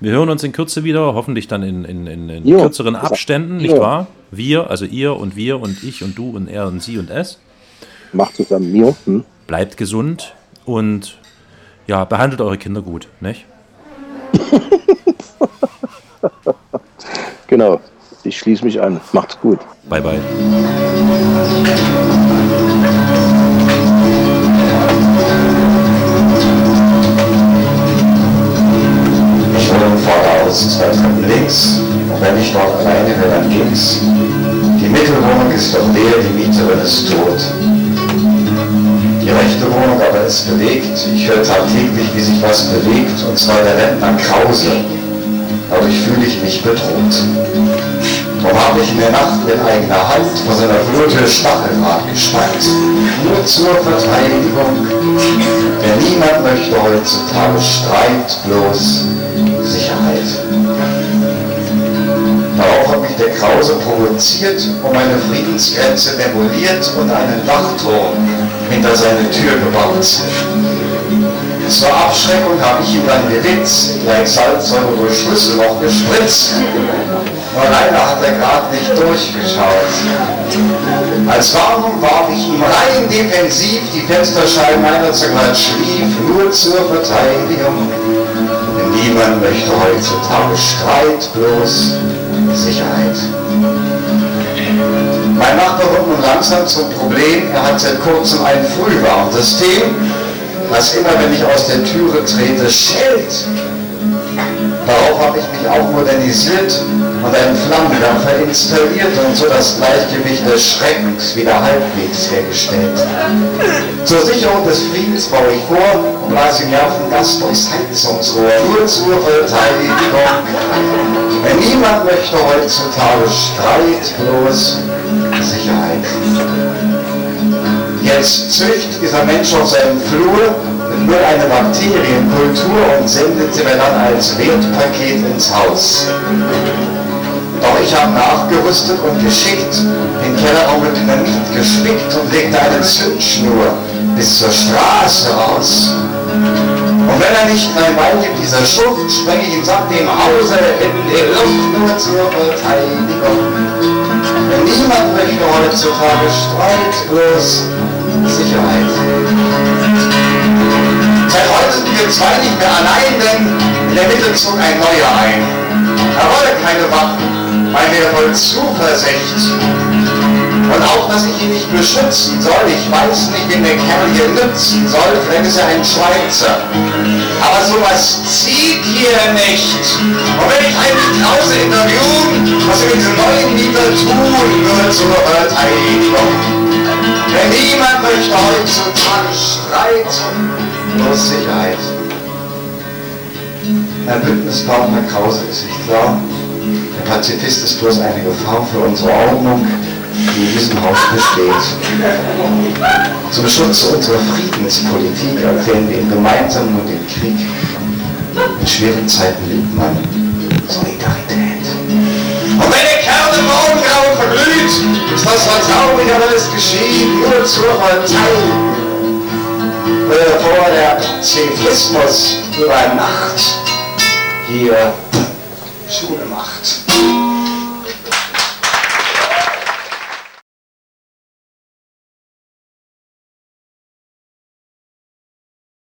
Wir hören uns in Kürze wieder, hoffentlich dann in, in, in, in Jo. kürzeren Abständen, nicht Jo. wahr? Wir, also ihr und wir und ich und du und er und sie und es. Macht zusammen mir. Hm? Bleibt gesund und ja, behandelt eure Kinder gut, nicht? <laughs> Genau. Ich schließe mich an. Macht's gut. Bye, bye. Wurde voraus, zwei Treppen links, und wenn ich dort alleine wäre, dann ging's. Die Mittelwohnung ist doch leer, die Mieterin ist tot. Die rechte Wohnung aber ist belegt. Ich höre tagtäglich, wie sich was bewegt, und zwar der Rentner Krause. Dadurch fühle ich mich bedroht. Darum habe ich in der Nacht mit eigener Hand vor seiner Flurtür Stacheldraht gespannt. Nur zur Verteidigung. Denn niemand möchte heutzutage Streit, bloß der Krause provoziert und meine Friedensgrenze demoliert und einen Dachturm hinter seine Tür gebaut. Zur Abschreckung habe ich ihm dann geritzt, gleich Salzsäure durch Schlüsselloch gespritzt. Nur leider hat er gerade nicht durchgeschaut. Als Warnung warf ich ihm rein defensiv die Fensterscheiben einer zugleich schlief, nur zur Verteidigung. Niemand möchte heutzutage Streit, bloß Sicherheit. Mein Nachbar wird nun langsam zum Problem, er hat seit kurzem ein Frühwarnsystem, das immer, wenn ich aus der Türe trete, schellt. Darauf habe ich mich auch modernisiert und einen Flammenwerfer installiert und so das Gleichgewicht des Schreckens wieder halbwegs hergestellt. Zur Sicherung des Friedens baue ich vor und blase im Nervengas durchs Heizungsrohr, nur zur Verteidigung. Denn niemand möchte heutzutage Streit, bloß Sicherheit. Jetzt züchtet dieser Mensch auf seinem Flur nur eine Bakterienkultur und sendet sie mir dann als Wertpaket ins Haus. Doch ich habe nachgerüstet und geschickt, den Kellerraum mit Dynamit gespickt und legte eine Zündschnur bis zur Straße raus. Und wenn er nicht rein beigibt, dieser Schuft, spreng ich ihn samt dem Hause in die Luft nur zur Verteidigung. Denn niemand möchte heutzutage Streit, bloß Sicherheit. Seit heute sind wir zwei nicht mehr allein, denn in der Mitte zog ein neuer ein. Er wolle keine Waffen, weil er voll Zuversicht. Und auch, dass ich ihn nicht beschützen soll, ich weiß nicht, wen der Kerl hier nützen soll, vielleicht ist er ein Schweizer. Aber sowas zieht hier nicht. Und wenn ich eigentlich Krause interviewen, was wir mit diesem neuen Lieder tun, nur zur Verteidigung. Denn niemand möchte heutzutage Streit, bloß Sicherheit. Herr Bündnispartner Krause ist nicht klar. Der Pazifist ist bloß eine Gefahr für unsere Ordnung, die in diesem Haus besteht. Zum Schutz unserer Friedenspolitik erklären wir gemeinsam nur den Krieg. In schweren Zeiten liebt man Solidarität. verglüht, ist das Vertrauliche, wenn es geschieht, nur zur Partei. Bevor der Pazifismus über Nacht hier Schule macht.